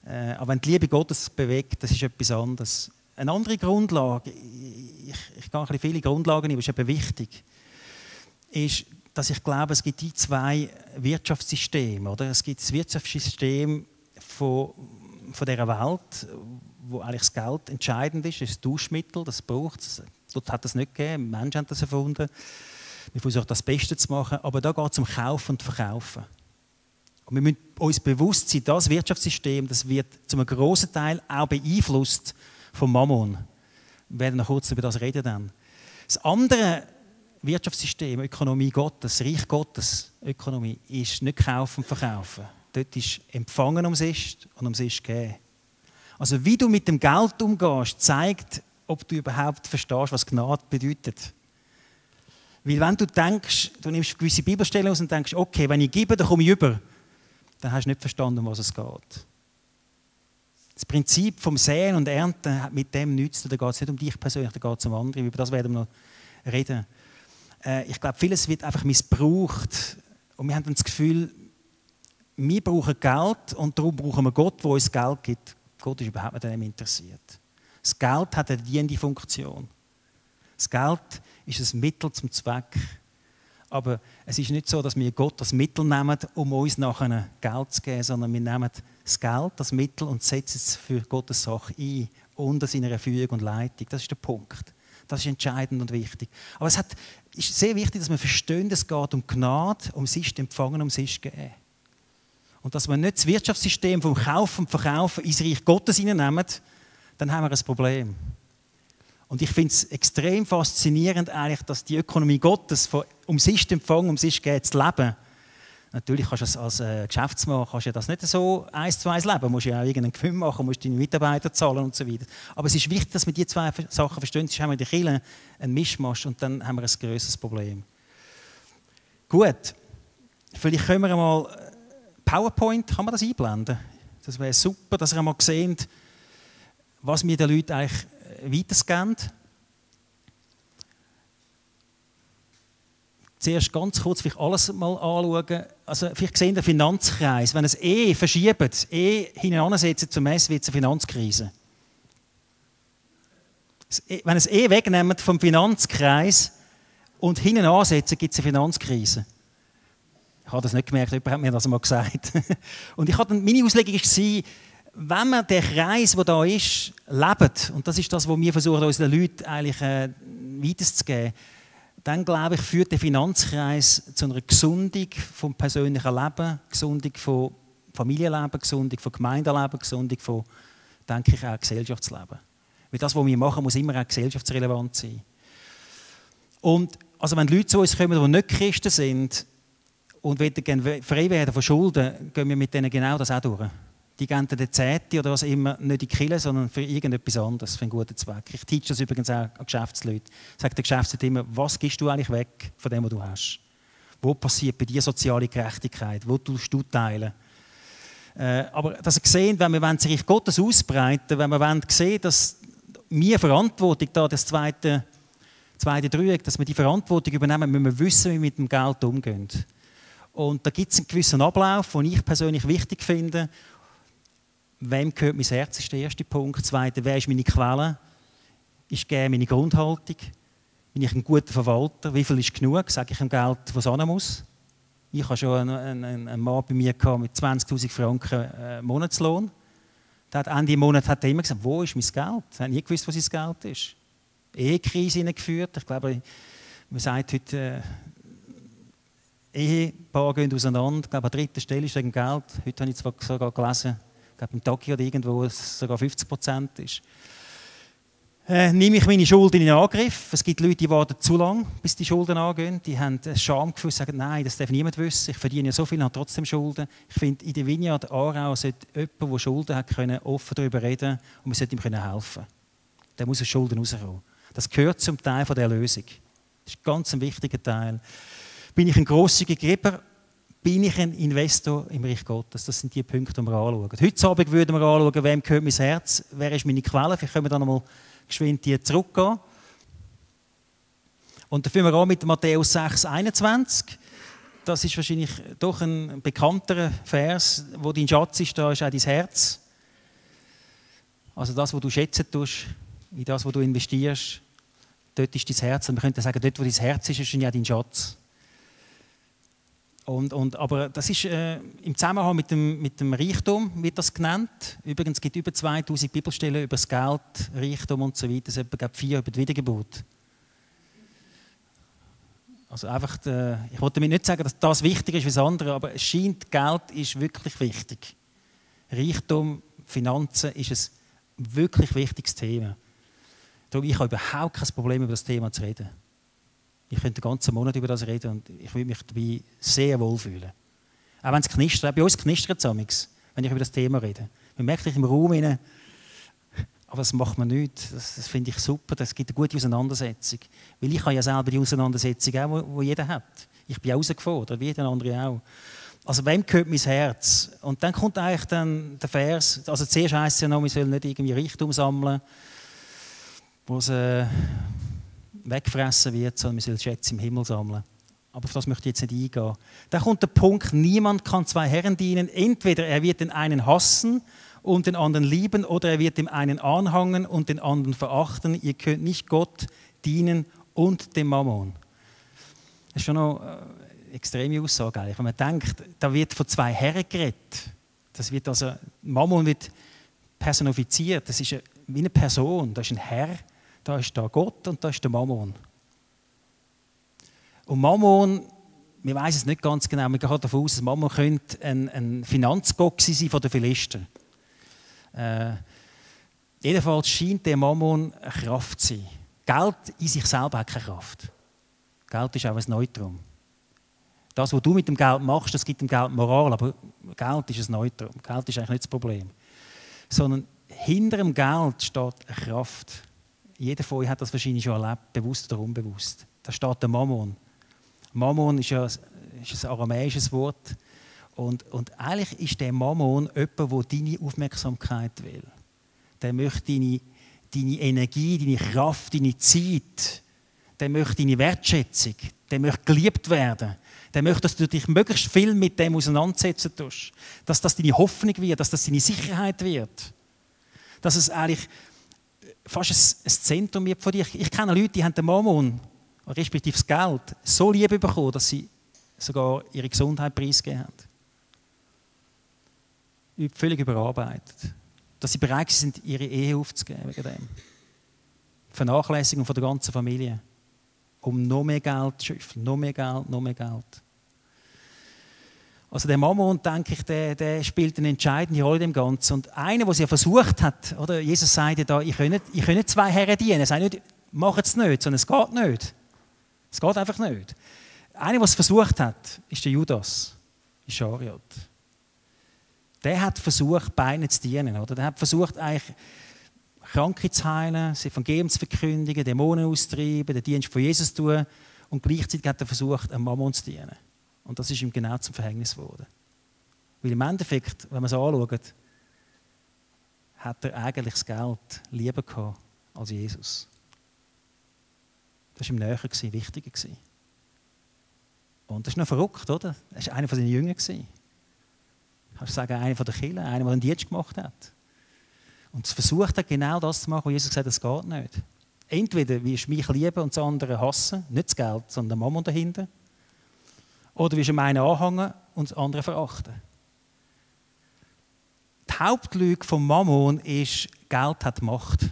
Äh, aber wenn die Liebe Gottes bewegt, das ist etwas anderes. Eine andere Grundlage, ich, ich gehe ein bisschen viele Grundlagen aber es ist eben wichtig, ist, dass ich glaube, es gibt die zwei Wirtschaftssysteme. Oder? Es gibt das Wirtschaftssystem von, von dieser Welt, wo eigentlich das Geld entscheidend ist, ist das Duschmittel, das braucht es. Dort hat es nicht gegeben, Menschen haben das erfunden. Wir versuchen das Beste zu machen, aber da geht es um Kaufen und Verkaufen. Und wir müssen uns bewusst sein, das Wirtschaftssystem, das wird zu einem großen Teil auch beeinflusst vom Mammon. Wir werden noch kurz über das reden dann. Das andere Wirtschaftssystem, Ökonomie Gottes, Reich Gottes, Ökonomie, ist nicht kaufen und verkaufen. Dort ist empfangen ums Ist und ums Ist geben. Also wie du mit dem Geld umgehst, zeigt, ob du überhaupt verstehst, was Gnade bedeutet. Weil wenn du denkst, du nimmst gewisse Bibelstellen aus und denkst, okay, wenn ich gebe, dann komme ich über, dann hast du nicht verstanden, um was es geht. Das Prinzip vom Säen und Ernten hat mit dem nichts zu tun. Da geht es nicht um dich persönlich, da geht es um andere. Über das werden wir noch reden. Äh, ich glaube, vieles wird einfach missbraucht. Und wir haben dann das Gefühl, wir brauchen Geld und darum brauchen wir Gott, der uns Geld gibt. Gott ist überhaupt nicht daran interessiert. Das Geld hat eine dienende Funktion. Das Geld ist ein Mittel zum Zweck. Aber es ist nicht so, dass wir Gott das Mittel nehmen, um uns nachher Geld zu geben, sondern wir nehmen das Geld, das Mittel und setzen es für Gottes Sache ein, unter seiner Führung und Leitung. Das ist der Punkt. Das ist entscheidend und wichtig. Aber es hat, ist sehr wichtig, dass wir verstehen, es geht um Gnade, um sich empfangen, um sich geben. Und dass wir nicht das Wirtschaftssystem vom Kaufen und Verkaufen ins Reich Gottes hineinnehmen, dann haben wir ein Problem. Und ich finde es extrem faszinierend, eigentlich, dass die Ökonomie Gottes von um sich empfangen, um sich zu leben. Natürlich kannst du als äh, Geschäftsmann kannst du das nicht so eins zu eins leben. Du musst ja auch irgendeinen Gewinn machen, musst deine Mitarbeiter zahlen und so weiter. Aber es ist wichtig, dass wir die zwei Sachen verstehen. Sonst haben wir in der Kirche einen Mischmasch und dann haben wir ein größeres Problem. Gut, vielleicht können wir mal äh, PowerPoint, kann man das einblenden? Das wäre super, dass ihr mal seht, was mir den Leuten eigentlich weitergeben. Zuerst ganz kurz vielleicht alles mal anschauen. Also vielleicht sehen den Finanzkreis. Wenn es eh verschiebt, eh hineinsetzen zum Mess, wird es eine Finanzkrise. E, wenn es eh wegnimmt vom Finanzkreis und hinten ansetzen, gibt es eine Finanzkrise. Ich habe das nicht gemerkt, jemand hat mir das mal gesagt. <laughs> Und ich hatte, meine Auslegung war, wenn man den Kreis, der da ist, lebt, und das ist das, was wir versuchen, unseren Leuten eigentlich äh, weiterzugeben, dann glaube ich, führt der Finanzkreis zu einer Gesundung vom persönlichen Leben, Gesundung von Familienleben, Gesundung von Gemeindeleben, Gesundung von, denke ich, auch Gesellschaftsleben. Weil das, was wir machen, muss immer auch gesellschaftsrelevant sein. Und also wenn Leute zu uns kommen, die nicht Christen sind und wollen frei werden von Schulden, gehen wir mit denen genau das auch durch. Die dann den Zehnte oder was immer nicht in die Kille, sondern für irgendetwas anderes, für einen guten Zweck. Ich teach das übrigens auch an Geschäftsleute. Sagt der Geschäftsleute immer, was gibst du eigentlich weg von dem, was du hast? Wo passiert bei dir soziale Gerechtigkeit? Wo tust du teilen? Äh, aber dass ihr seht, wenn wir das Reich Gottes ausbreiten wenn wir sehen dass wir Verantwortung da, das zweite zweite Dreieck, dass wir die Verantwortung übernehmen, müssen wir wissen, wie wir mit dem Geld umgehen. Und da gibt es einen gewissen Ablauf, den ich persönlich wichtig finde. Wem gehört mein Herz, ist der erste Punkt. Zweiter, wer ist meine Quelle? Ist gerne meine Grundhaltung? Bin ich ein guter Verwalter? Wie viel ist genug? Sage ich dem Geld, was an muss? Ich habe schon einen, einen, einen Mann bei mir mit 20.000 Franken äh, Monatslohn. Der hat Ende Monat hat er immer gesagt, wo ist mein Geld? Er hat nie gewusst, was sein Geld ist. Ehekrise hineingeführt. Ich glaube, man sagt heute, äh, Ehepaare gehen auseinander. Ich glaube, an dritter Stelle ist wegen Geld. Heute habe ich sogar gelesen, glaube, im Tokio oder irgendwo es sogar 50 Prozent ist. Äh, nehme ich meine Schulden in Angriff. Es gibt Leute, die warten zu lange, bis die Schulden angehen. Die haben ein Schamgefühl, sagen, nein, das darf niemand wissen. Ich verdiene ja so viel und habe trotzdem Schulden. Ich finde, in der Vineyard Aarau sollte jemand, der Schulden hat, können, offen darüber reden und wir sollten ihm helfen können. Der muss aus Schulden rauskommen. Das gehört zum Teil der Lösung. Das ist ganz ein wichtiger Teil. Bin ich ein großzügiger Geber? Bin ich ein Investor im Reich Gottes? Das sind die Punkte, die wir anschauen. Heute Abend würden wir anschauen, wem gehört mein Herz, wer ist meine Quelle. Vielleicht können wir dann nochmal geschwind die zurückgehen. Und dann fangen wir an mit Matthäus 6, 21. Das ist wahrscheinlich doch ein bekannterer Vers, wo dein Schatz ist, da ist auch dein Herz. Also das, was du schätzen tust, in das, was du investierst, dort ist dein Herz. Und wir könnten sagen, dort, wo dein Herz ist, ist ja dein Schatz. Und, und, aber das ist äh, im Zusammenhang mit dem, mit dem Reichtum, wird das genannt. Übrigens gibt es über 2000 Bibelstellen über das Geld, Reichtum und so weiter. Es gibt vier über die Wiedergeburt. Also einfach, äh, ich wollte damit nicht sagen, dass das wichtiger ist als das andere, aber es scheint, Geld ist wirklich wichtig. Reichtum, Finanzen ist ein wirklich wichtiges Thema. Darum, ich habe überhaupt kein Problem, über das Thema zu reden. Ich könnte den ganzen Monat über das reden und ich würde mich dabei sehr wohl fühlen. Auch wenn es knistert, bei uns knistert es wenn ich über das Thema rede. Man merkt sich im Raum rein, aber das macht man nicht. Das, das finde ich super. Das gibt eine gute Auseinandersetzung. Weil ich habe ja selber die Auseinandersetzung auch, die jeder hat. Ich bin herausgefordert, wie jeder andere auch. Also wem gehört mein Herz? Und dann kommt eigentlich dann der Vers, also zuerst heisst es ja noch, wir sollen nicht irgendwie Richtung sammeln, wo es äh, wegfressen wird, sondern wir sollen Schätze im Himmel sammeln. Aber auf das möchte ich jetzt nicht eingehen. Da kommt der Punkt, niemand kann zwei Herren dienen. Entweder er wird den einen hassen und den anderen lieben oder er wird dem einen anhangen und den anderen verachten. Ihr könnt nicht Gott dienen und dem Mammon. Das ist schon eine äh, extreme Aussage eigentlich. Wenn man denkt, da wird von zwei Herren geredet. Das wird also, Mammon wird personifiziert. Das ist wie eine Person. Das ist ein Herr da ist da Gott und da ist der Mammon. Und Mammon, wir wissen es nicht ganz genau, wir gehen davon aus, dass Mammon könnte ein, ein Finanzgott sein von den Philister. Äh, jedenfalls scheint der Mammon eine Kraft zu sein. Geld in sich selber hat keine Kraft. Geld ist auch ein Neutrum. Das, was du mit dem Geld machst, das gibt dem Geld Moral, aber Geld ist ein Neutrum. Geld ist eigentlich nicht das Problem. Sondern hinter dem Geld steht eine Kraft. Jeder von euch hat das wahrscheinlich schon erlebt, bewusst oder unbewusst. Da steht der Mammon. Mammon ist ja ist ein aramäisches Wort. Und, und eigentlich ist der Mammon jemand, der deine Aufmerksamkeit will. Der möchte deine, deine Energie, deine Kraft, deine Zeit. Der möchte deine Wertschätzung. Der möchte geliebt werden. Der möchte, dass du dich möglichst viel mit dem auseinandersetzen tust. Dass das deine Hoffnung wird, dass das deine Sicherheit wird. Dass es eigentlich fast ein, ein Zentrum wird von dir. Ich, ich kenne Leute, die haben den Mammon, respektive das Geld, so lieb bekommen, dass sie sogar ihre Gesundheit preisgegeben haben. Völlig überarbeitet. Dass sie bereit sind, ihre Ehe aufzugeben wegen dem. Vernachlässigung von der ganzen Familie. Um noch mehr Geld zu schöpfen, noch mehr Geld, noch mehr Geld. Also der Mammon, denke ich, der, der spielt eine entscheidende Rolle dem Ganzen. Und einer, der es ja versucht hat, oder Jesus sagt ja da, ich kann nicht, ich zwei Herren dienen. Er sagt nicht, mach es nicht, sondern es geht nicht. Es geht einfach nicht. Einer, der es versucht hat, ist der Judas Ischariot. Der hat versucht, beiden zu dienen. Oder? Der hat versucht, eigentlich Kranke zu heilen, das Evangelium zu verkündigen, Dämonen auszutreiben, den Dienst von Jesus zu tun. Und gleichzeitig hat er versucht, einem Mammon zu dienen. Und das ist ihm genau zum Verhängnis geworden. Weil im Endeffekt, wenn man es anschaut, hat er eigentlich das Geld lieber gehabt als Jesus. Das war ihm näher, wichtiger. Und das ist noch verrückt, oder? Er war einer von seinen Jüngern. Kannst du sagen, einer von den Kindern, einer, der einen Dienst gemacht hat. Und versucht hat, genau das zu machen, was Jesus gesagt hat, das geht nicht. Entweder wirst du mich lieben und das andere hassen, nicht das Geld, sondern der Mammon dahinter. Oder wirst du einen anhängen und das andere verachten. Die Hauptlüge vom Mammon ist, Geld hat Macht.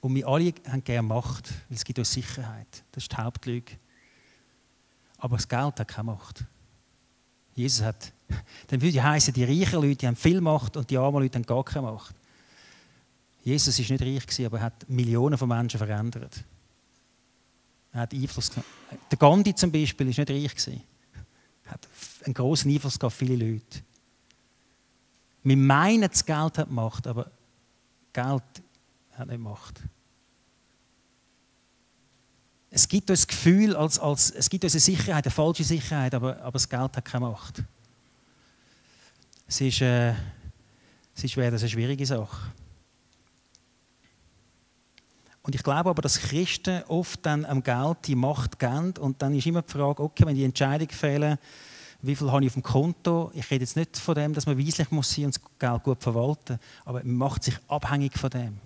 Und wir alle haben gerne Macht, weil es gibt uns Sicherheit. Das ist die Hauptlüge. Aber das Geld hat keine Macht. Jesus hat, <laughs> dann würde heißen, die reichen Leute haben viel Macht und die armen Leute haben gar keine Macht. Jesus war nicht reich, aber er hat Millionen von Menschen verändert. Er hat Einfluss genommen. Der Gandhi zum Beispiel war nicht reich. Er hat einen großen Einfluss auf viele Leute. Wir meinen, das Geld hat Macht, aber Geld hat nicht Macht. Es gibt uns das Gefühl, als, als, es gibt uns eine Sicherheit, eine falsche Sicherheit, aber, aber das Geld hat keine Macht. Es ist, äh, es ist eine schwierige Sache. Und ich glaube aber, dass Christen oft dann am Geld die Macht geben und dann ist immer die Frage, okay, wenn die Entscheidung fehlen, wie viel habe ich auf dem Konto? Ich rede jetzt nicht von dem, dass man weislich muss sein und das Geld gut verwalten, aber man macht sich abhängig von dem.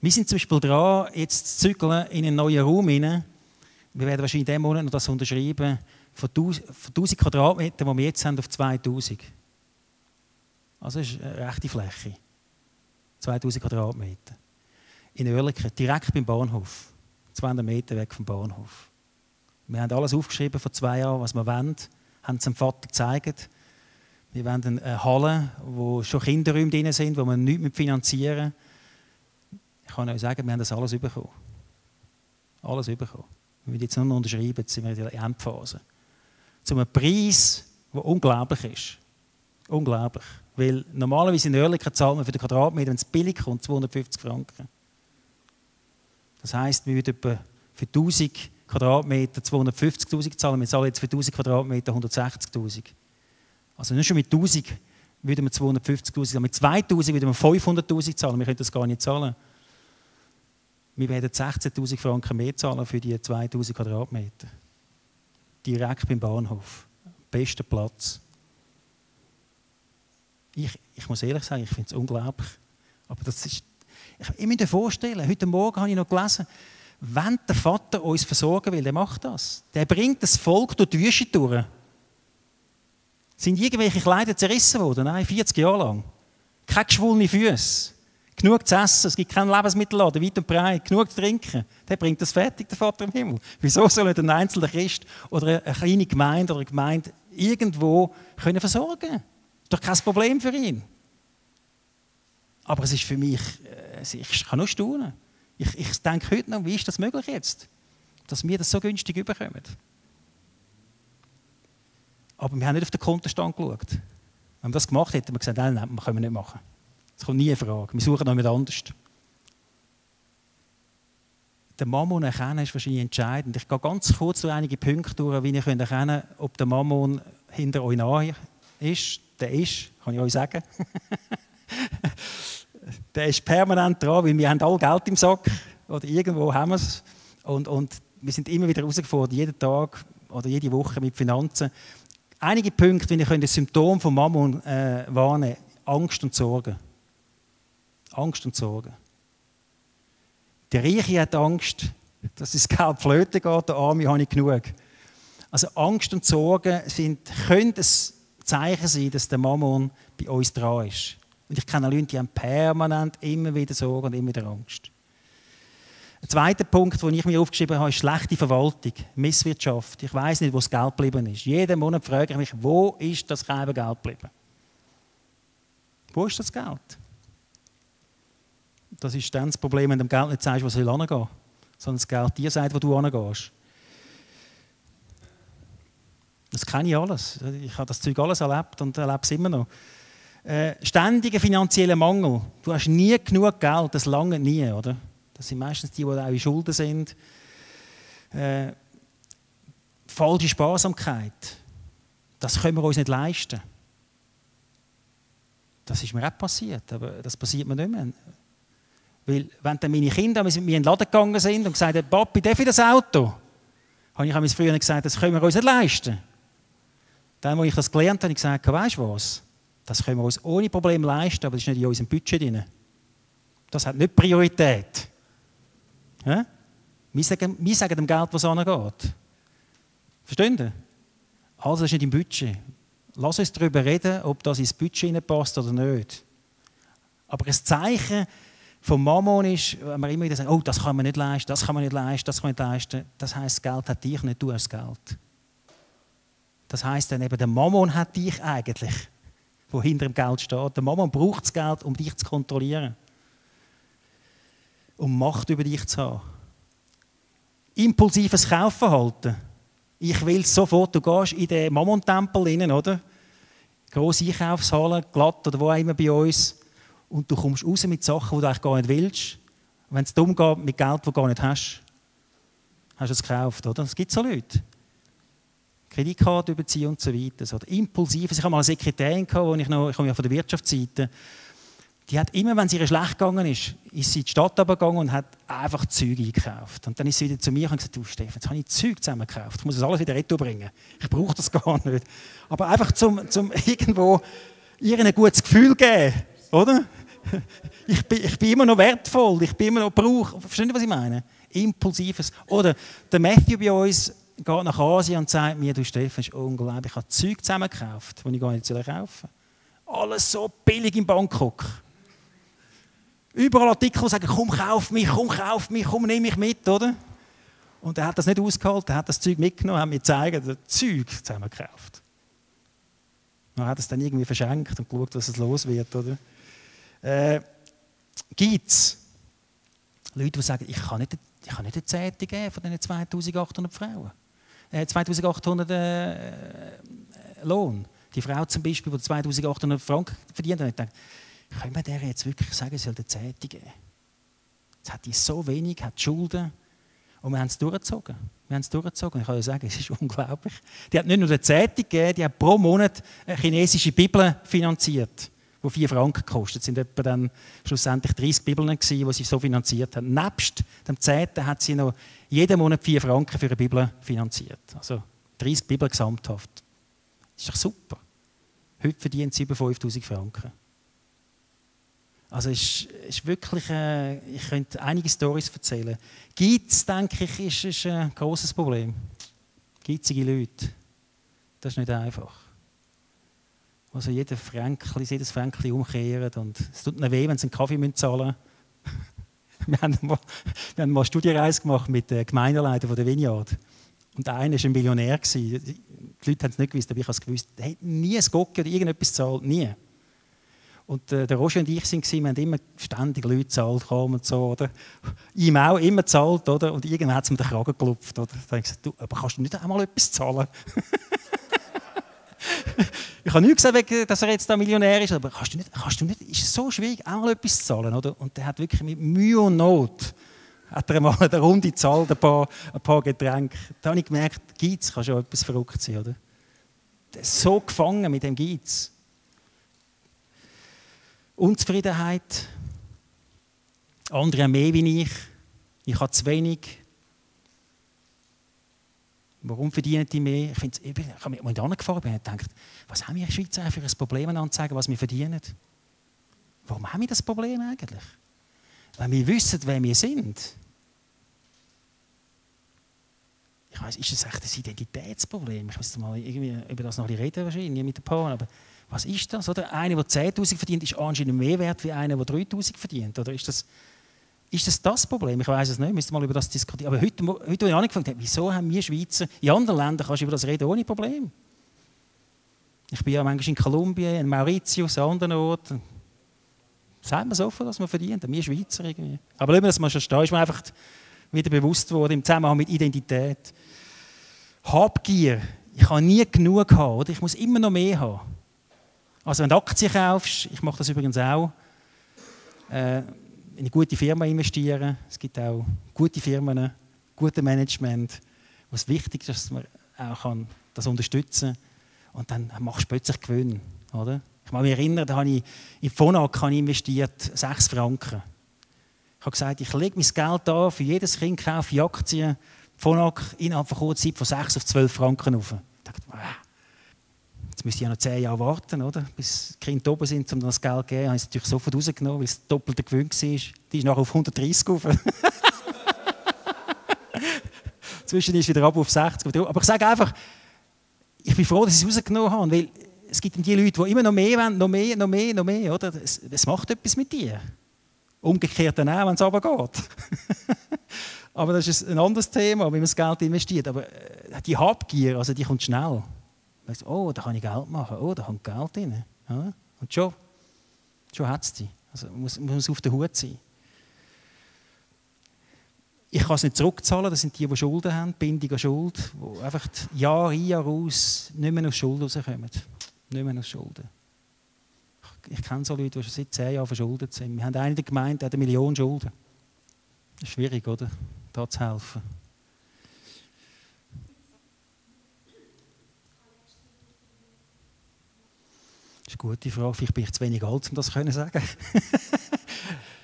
Wir sind zum Beispiel dran, jetzt zu zügeln in einen neuen Raum hinein. Wir werden wahrscheinlich in diesem Monat noch das unterschreiben, von 1000 Quadratmetern, die wir jetzt haben, auf 2000. Also das ist eine rechte Fläche. 2000 Quadratmeter in Oerlikon, direkt beim Bahnhof. 200 Meter weg vom Bahnhof. Wir haben alles aufgeschrieben vor zwei Jahren, was wir wollen, haben es dem Vater gezeigt. Wir wollen eine Halle, wo schon Kinderräume drin sind, wo wir nichts finanzieren Ich kann euch sagen, wir haben das alles bekommen. Alles bekommen. Wir müssen jetzt nur noch unterschreiben, jetzt sind wir in der Endphase. Zu einem Preis, der unglaublich ist. Unglaublich. Weil normalerweise in Oerlikon zahlt man für den Quadratmeter, wenn es billig kommt, 250 Franken. Das heisst, wir würden etwa für 1000 Quadratmeter 250.000 zahlen. Wir zahlen jetzt für 1000 Quadratmeter 160.000. Also nicht schon mit 1000 würden wir 250.000 zahlen. Mit 2000 würden wir 500.000 zahlen. Wir können das gar nicht zahlen. Wir werden 16.000 Franken mehr zahlen für die 2000 Quadratmeter. Direkt beim Bahnhof. Bester Platz. Ich, ich muss ehrlich sagen, ich finde es unglaublich. Aber das ist ich, ich muss mir vorstellen, heute Morgen habe ich noch gelesen, wenn der Vater uns versorgen will, der macht das. Der bringt das Volk durch die Wüste durch. Sind irgendwelche Kleider zerrissen worden? Nein, 40 Jahre lang. Keine geschwollene Füße. Genug zu essen, es gibt keinen Lebensmittelladen, weit und breit. Genug zu trinken. Der bringt das fertig, der Vater im Himmel. Wieso soll nicht ein einzelner Christ oder eine kleine Gemeinde oder eine Gemeinde irgendwo können versorgen können? Doch kein Problem für ihn. Aber es ist für mich, äh, ich kann nur staunen. Ich, ich denke heute noch, wie ist das möglich jetzt, dass wir das so günstig überkommen? Aber wir haben nicht auf den Kontostand geschaut. Wenn wir das gemacht hätten, haben wir gesagt, nein, das können wir nicht machen. Das kommt nie in Frage. Wir suchen noch jemand anders. Der Mammon erkennen ist wahrscheinlich entscheidend. Ich gehe ganz kurz durch einige Punkte durch, wie ihr erkennen könnt, ob der Mammon hinter euch nahe ist. Der ist, kann ich euch sagen. <laughs> der ist permanent dran, weil wir haben alle Geld im Sack oder irgendwo haben wir es. Und, und wir sind immer wieder herausgefordert, jeden Tag oder jede Woche mit Finanzen. Einige Punkte, wie ihr das Symptom von Mammon äh, warnen Angst und Sorge. Angst und Sorge. Der Reiche hat Angst, dass das Geld flöten geht, der Arme habe ich genug. Also Angst und Sorge sind, können ein Zeichen sein, dass der Mammon bei uns dran ist. Und ich kenne Leute, die haben permanent immer wieder Sorgen und immer wieder Angst. Ein zweiter Punkt, den ich mir aufgeschrieben habe, ist schlechte Verwaltung, Misswirtschaft. Ich weiß nicht, wo das Geld geblieben ist. Jeden Monat frage ich mich, wo ist das Geld geblieben? Wo ist das Geld? Das ist dann das Problem, wenn du dem Geld nicht sagst, wo es hingehen soll, sondern das Geld dir sagt, wo du hingehst. Das kenne ich alles. Ich habe das Zeug alles erlebt und erlebe es immer noch. Äh, ständiger finanzieller Mangel. Du hast nie genug Geld, das lange nie, oder? Das sind meistens die, die auch in Schulden sind. Äh, falsche Sparsamkeit. Das können wir uns nicht leisten. Das ist mir auch passiert, aber das passiert mir nicht mehr. Weil, wenn dann meine Kinder mit mir in den Laden gegangen sind und gesagt haben, Papi, darf ich das Auto? Habe ich mir früher gesagt, das können wir uns nicht leisten. Dann, als ich das gelernt habe, habe ich gesagt, weißt du was? Das können wir uns ohne Probleme leisten, aber das ist nicht in unserem Budget drin. Das hat nicht Priorität. Ja? Wir, sagen, wir sagen dem Geld, was angeht. Verstehen Sie? Also ist nicht im Budget. Lass uns darüber reden, ob das ins Budget passt oder nicht. Aber ein Zeichen vom Mammon ist, wenn wir immer wieder sagen, oh, das kann man nicht leisten, das kann man nicht leisten, das kann man nicht leisten, das heisst, das Geld hat dich nicht, du hast Geld. Das heisst dann eben, der Mammon hat dich eigentlich, wo hinter dem Geld steht. Der Mammon braucht das Geld, um dich zu kontrollieren. Um Macht über dich zu haben. Impulsives Kaufverhalten. Ich will sofort, du gehst in den Mammon-Tempel rein, oder? Grosse Einkaufshalle, glatt oder wo auch immer bei uns und du kommst raus mit Sachen, die du eigentlich gar nicht willst. Wenn es darum geht, mit Geld, das du gar nicht hast, hast du es gekauft, oder? Es gibt so Leute. Kreditkarte überziehen und so weiter. So, impulsiv. Ich habe mal eine Sekretärin, gehabt, wo ich noch, ich komme ja von der Wirtschaftsseite, die hat immer, wenn es ihr schlecht gegangen ist, ist sie in die Stadt gegangen und hat einfach Zeug eingekauft. Und dann ist sie wieder zu mir und gesagt, du Stefan, jetzt habe ich Zeug zusammengekauft. Ich muss das alles wieder retour bringen. Ich brauche das gar nicht. Aber einfach zum, zum <laughs> irgendwo ihr ein gutes Gefühl geben, oder? Ich bin, ich bin immer noch wertvoll, ich bin immer noch Brauch. Verstehen Sie, was ich meine? Impulsives. Oder der Matthew bei uns geht nach Asien und sagt mir, du Stefan, ist unglaublich, ich habe Zeug zusammengekauft, das ich gar nicht kaufen soll. Alles so billig in Bangkok. Überall Artikel sagen, komm, kauf mich, komm, kauf mich, komm, nimm mich mit, oder? Und er hat das nicht ausgehalten, er hat das Zeug mitgenommen, hat mir gezeigt, hat Zeug zusammengekauft. Er hat es dann irgendwie verschenkt und geschaut, was es los wird, oder? Äh, Gibt es Leute, die sagen, ich kann nicht, ich kann nicht eine Zehnte geben von diesen 2800 Frauen? Äh, 2800 äh, Lohn. Die Frau zum Beispiel, die 2800 Franken verdient hat, denkt, können wir der jetzt wirklich sagen, sie soll eine Zehnte geben? Jetzt hat die so wenig, hat Schulden. Und wir haben es durchgezogen. Wir haben es durchgezogen. Ich kann ja sagen, es ist <laughs> unglaublich. Die hat nicht nur eine Zeitung gegeben, die hat pro Monat eine chinesische Bibel finanziert die 4 Franken gekostet. Es sind etwa dann schlussendlich 30 Bibeln gewesen, die sie so finanziert haben. Nebst dem Zehnten hat sie noch jeden Monat 4 Franken für eine Bibel finanziert. Also 30 Bibeln gesamthaft. Das ist doch super. Heute verdient sie über 5000 Franken. Also es ist, ist wirklich, äh, ich könnte einige Stories erzählen. Es, denke ich, ist, ist ein großes Problem. Gitzige Leute. Das ist nicht einfach also jeder Fränkli, jedes Fränkli umkehren und es tut ihnen weh, wenn sie einen Kaffee zahlen müssen. <laughs> wir, haben mal, wir haben mal eine Studienreise gemacht mit dem Gemeindeleiter der Vineyard. Und einer war ein Millionär. Die Leute haben es nicht gewusst, aber ich habe es gewusst. Er hat nie ein Gocke oder irgendetwas gezahlt. Nie. Und äh, der Roger und ich waren, wir haben immer ständig Leute gezahlt und so, oder? Ihm auch immer gezahlt, oder? Und irgendwann hat es mir den Kragen geklopft, oder? Da habe ich gesagt, du, aber kannst du nicht einmal etwas zahlen? <laughs> <laughs> ich habe nicht gesagt, dass er jetzt da Millionär ist, aber kannst du nicht, kannst du nicht, ist es so schwierig, auch mal etwas zu zahlen, oder? Und der hat wirklich mit Mühe und Not hat er mal eine Runde gezahlt, ein paar, ein paar Getränke. Da habe ich gemerkt, Geiz kann schon etwas verrückt sein, oder? Der ist so gefangen mit dem Geiz. Unzufriedenheit. Andere haben mehr wie ich. Ich habe zu wenig. Warum verdienen die mehr? Ich, ich habe mich mal gefahren und gedacht, was haben wir in der Schweiz für ein Problem anzeigen, was wir verdienen? Warum haben wir das Problem eigentlich? Weil wir wissen, wer wir sind. Ich weiß, ist das echt ein Identitätsproblem? Ich muss mal irgendwie über das noch reden wahrscheinlich mit den Paaren, aber was ist das? Oder? Einer, der 10'000 verdient, ist anscheinend mehr wert wie einer, der 3'000 verdient. Oder ist das, Ist das das Problem? Ich weiß es nicht, wir müssen mal über das diskutieren. Aber heute, heute habe ich angefangen, wieso haben wir Schweizer, in anderen Ländern kannst du über das reden ohne Problem. Ich bin ja manchmal in Kolumbien, in Mauritius, an anderen Orten. Sagen wir so viel, was man verdient, wir Schweizer irgendwie. Aber lassen wir das mal schon stehen, ist mir einfach wieder bewusst worden im Zusammenhang mit Identität. Habgier, ich habe nie genug haben, oder? ich muss immer noch mehr haben. Also wenn du Aktien kaufst, ich mache das übrigens auch, äh, in eine gute Firma investieren. Es gibt auch gute Firmen, gutes Management, was wichtig ist, dass man auch kann das unterstützen kann. Und dann machst du plötzlich Gewinn. Oder? Ich kann mich erinnern, da habe ich in Phonak investiert 6 Franken. Ich habe gesagt, ich lege mein Geld an, für jedes Kind kaufe Aktien. Phonak innerhalb von kurzer Zeit von 6 auf 12 Franken auf. Ich dachte, wow. Jetzt müsste ich ja noch 10 Jahre warten, oder? bis die Kinder oben sind, um das Geld zu geben. Ich habe es natürlich sofort rausgenommen, weil es doppelte Gewinn war. Die ist nachher auf 130 auf. <laughs> Zwischen ist wieder ab auf 60. Aber ich sage einfach, ich bin froh, dass ich es rausgenommen habe, weil es gibt die Leute, die immer noch mehr wollen, noch mehr, noch mehr, noch mehr. Oder? Das, das macht etwas mit dir. Umgekehrt dann auch, wenn es runtergeht. <laughs> aber das ist ein anderes Thema, wie man das Geld investiert. Aber äh, die Habgier, also die kommt schnell. Weißt, oh, da kann ich Geld machen, oh, da kommt Geld rein. Ja? Und schon, schon hat es die. Also muss, muss auf der Hut sein. Ich kann es nicht zurückzahlen, das sind die, die Schulden haben, Bindung an Schuld, die einfach Jahr ein, Jahr aus nicht mehr aus Schulden rauskommen. Nicht mehr aus Schulden. Ich kenne so Leute, die schon seit zehn Jahren verschuldet sind. Wir haben einen in der Gemeinde, der hat eine Million Schulden. Das ist schwierig, oder? Da zu helfen. Das ist eine gute Frage. Vielleicht bin ich zu wenig alt, um das zu sagen. <laughs>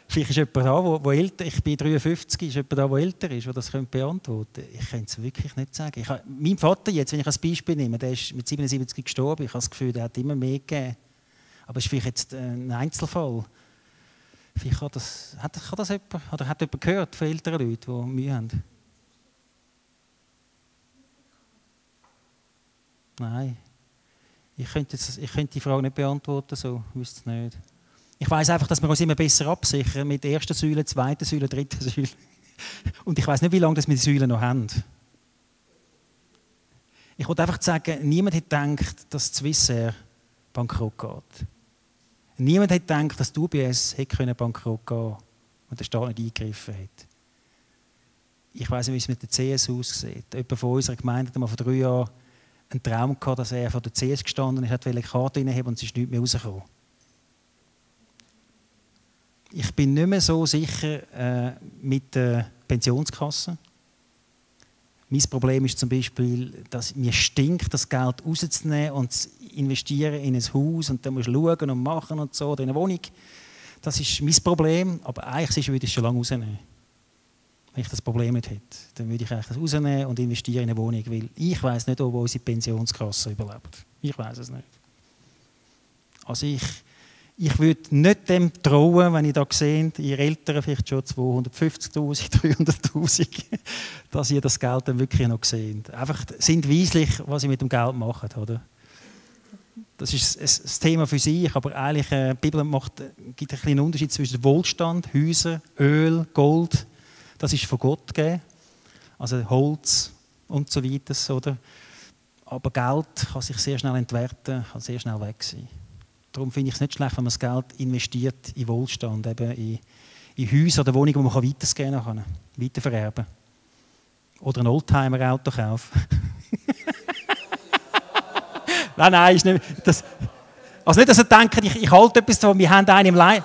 Vielleicht ist jemand da, wo, wo älter Ich bin 53, ist jemand da, der älter ist, der das beantworten könnte. Ich kann es wirklich nicht sagen. Ich, mein Vater jetzt, wenn ich als Beispiel nehme, der ist mit 77 gestorben. Ich habe das Gefühl, der hat immer mehr gegeben. Aber es ist vielleicht jetzt ein Einzelfall. Vielleicht hat das, hat, kann das jemand, oder hat jemand gehört von älteren Leuten, die Mühe haben? Nein. Ich könnte, jetzt, ich könnte die Frage nicht beantworten, so. Wüsste es nicht. Ich weiß einfach, dass wir uns immer besser absichern mit der ersten Säule, zweiten Säule, dritten Säule. <laughs> Und ich weiß nicht, wie lange wir die Säulen noch haben. Ich wollte einfach sagen, niemand hat gedacht, dass Swissair bankrott geht. Niemand hat gedacht, dass die UBS hätte bankrott gehen können und der Staat nicht eingegriffen hat. Ich weiß nicht, wie es mit der CS aussieht. Jemand von unserer Gemeinde hat mal vor drei Jahren einen Traum gehabt, dass er vor der CS gestanden ist, hat eine Karte reinheben und es ist nicht mehr rausgekommen. Ich bin nicht mehr so sicher äh, mit der Pensionskasse. Mein Problem ist zum Beispiel, dass mir stinkt, das Geld rauszunehmen und zu investieren in ein Haus und dann musst du schauen und machen und so, oder in eine Wohnung. Das ist mein Problem, aber eigentlich ich es schon lange rausnehmen wenn ich das Problem nicht hätte, dann würde ich eigentlich das rausnehmen und investieren in eine Wohnung, weil ich weiß nicht, ob unsere Pensionskasse überlebt. Ich weiß es nicht. Also ich, ich würde nicht dem trauen, wenn ich da sehe, ihr Eltern vielleicht schon 250'000, 300'000, <laughs> dass ihr das Geld dann wirklich noch seht. Einfach sind weislich, was sie mit dem Geld machen, oder? Das ist ein Thema für sich, aber eigentlich, äh, die Bibel macht, gibt einen Unterschied zwischen Wohlstand, Häuser, Öl, Gold, das ist von Gott gegeben. Also Holz und so weiter. Oder? Aber Geld kann sich sehr schnell entwerten, kann sehr schnell weg sein. Darum finde ich es nicht schlecht, wenn man das Geld investiert in Wohlstand, eben in, in Häuser oder Wohnungen, die man weitergeben kann, weitervererben Oder ein Oldtimer-Auto kaufen. <laughs> nein, nein, ist nicht, das, also nicht, dass ihr denkt, ich, ich halte etwas davon, wir haben einen im Leid.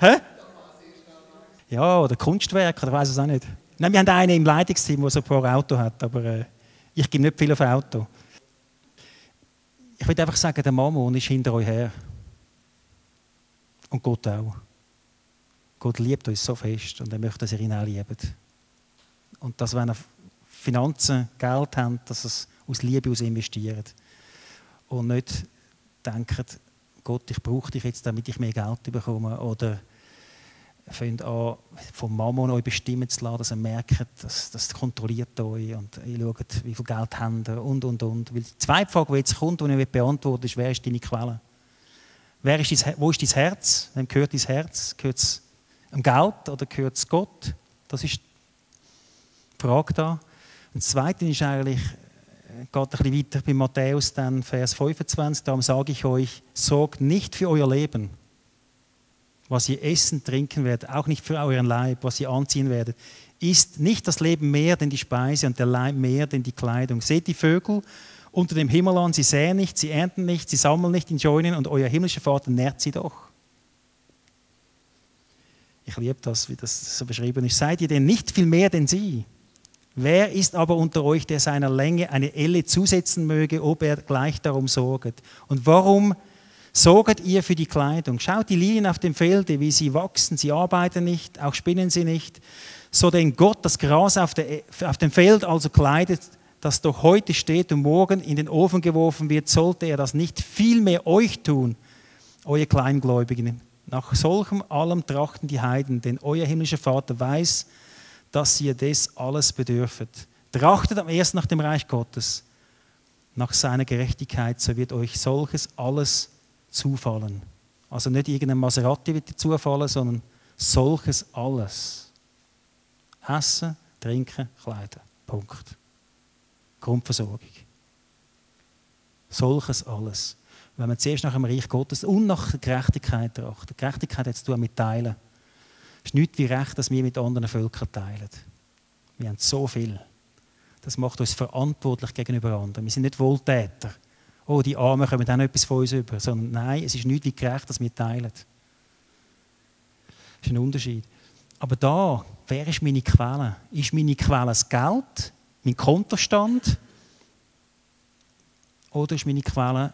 Hä? Ja, oder Kunstwerk, oder weiß es auch nicht. Nein, wir haben einen im Leitungsteam, der so ein paar Auto hat, aber äh, ich gebe nicht viel auf Auto. Ich würde einfach sagen, der Mammon ist hinter euch her. Und Gott auch. Gott liebt uns so fest und er möchte, dass ihr ihn auch liebt. Und dass, wenn er Finanzen, Geld hat, dass es aus Liebe aus investiert. Und nicht denkt, Gott, ich brauche dich jetzt, damit ich mehr Geld bekomme. Oder fängt an, vom Mammon euch bestimmen zu lassen, dass ihr merkt, dass das kontrolliert euch und ihr schaut, wie viel Geld habt ihr und, und, und. Weil die zweite Frage, die jetzt kommt, die ich beantworten ist, wer ist deine Quelle? Wer ist dein, wo ist dein Herz? Wem gehört dein Herz? Gehört es dem Geld oder gehört es Gott? Das ist die Frage da. Und das Zweite ist eigentlich, äh, geht ein bisschen weiter bei Matthäus, dann Vers 25, darum sage ich euch, sorgt nicht für euer Leben, was ihr essen, trinken werdet, auch nicht für euren Leib, was ihr anziehen werdet. Ist nicht das Leben mehr denn die Speise und der Leib mehr denn die Kleidung? Seht die Vögel unter dem Himmel an, sie säen nicht, sie ernten nicht, sie sammeln nicht in Scheunen und euer himmlischer Vater nährt sie doch. Ich liebe das, wie das so beschrieben ist. Seid ihr denn nicht viel mehr denn sie? Wer ist aber unter euch, der seiner Länge eine Elle zusetzen möge, ob er gleich darum sorget? Und warum sorget ihr für die Kleidung? Schaut die Lilien auf dem Felde, wie sie wachsen. Sie arbeiten nicht, auch spinnen sie nicht. So denn Gott das Gras auf, der, auf dem Feld also kleidet, das doch heute steht und morgen in den Ofen geworfen wird, sollte er das nicht viel mehr euch tun, euer Kleingläubigen. Nach solchem allem trachten die Heiden, denn euer himmlischer Vater weiß, dass ihr des alles bedürfet. Trachtet am ersten nach dem Reich Gottes, nach seiner Gerechtigkeit, so wird euch solches alles zufallen. Also nicht irgendein Maserati wird dir zufallen, sondern solches alles. Essen, trinken, kleiden. Punkt. Grundversorgung. Solches alles. Wenn man zuerst nach dem Reich Gottes und nach der Gerechtigkeit trachtet. Gerechtigkeit hat zu tun mit Teilen. Es ist nichts wie Recht, dass wir mit anderen Völkern teilen. Wir haben so viel. Das macht uns verantwortlich gegenüber anderen. Wir sind nicht Wohltäter. Oh, die Armen kommen noch etwas von uns über. Sondern nein, es ist nichts wie gerecht, dass wir teilen. Das ist ein Unterschied. Aber da, wer ist meine Quelle? Ist meine Quelle das Geld, mein Kontostand? Oder ist meine Quelle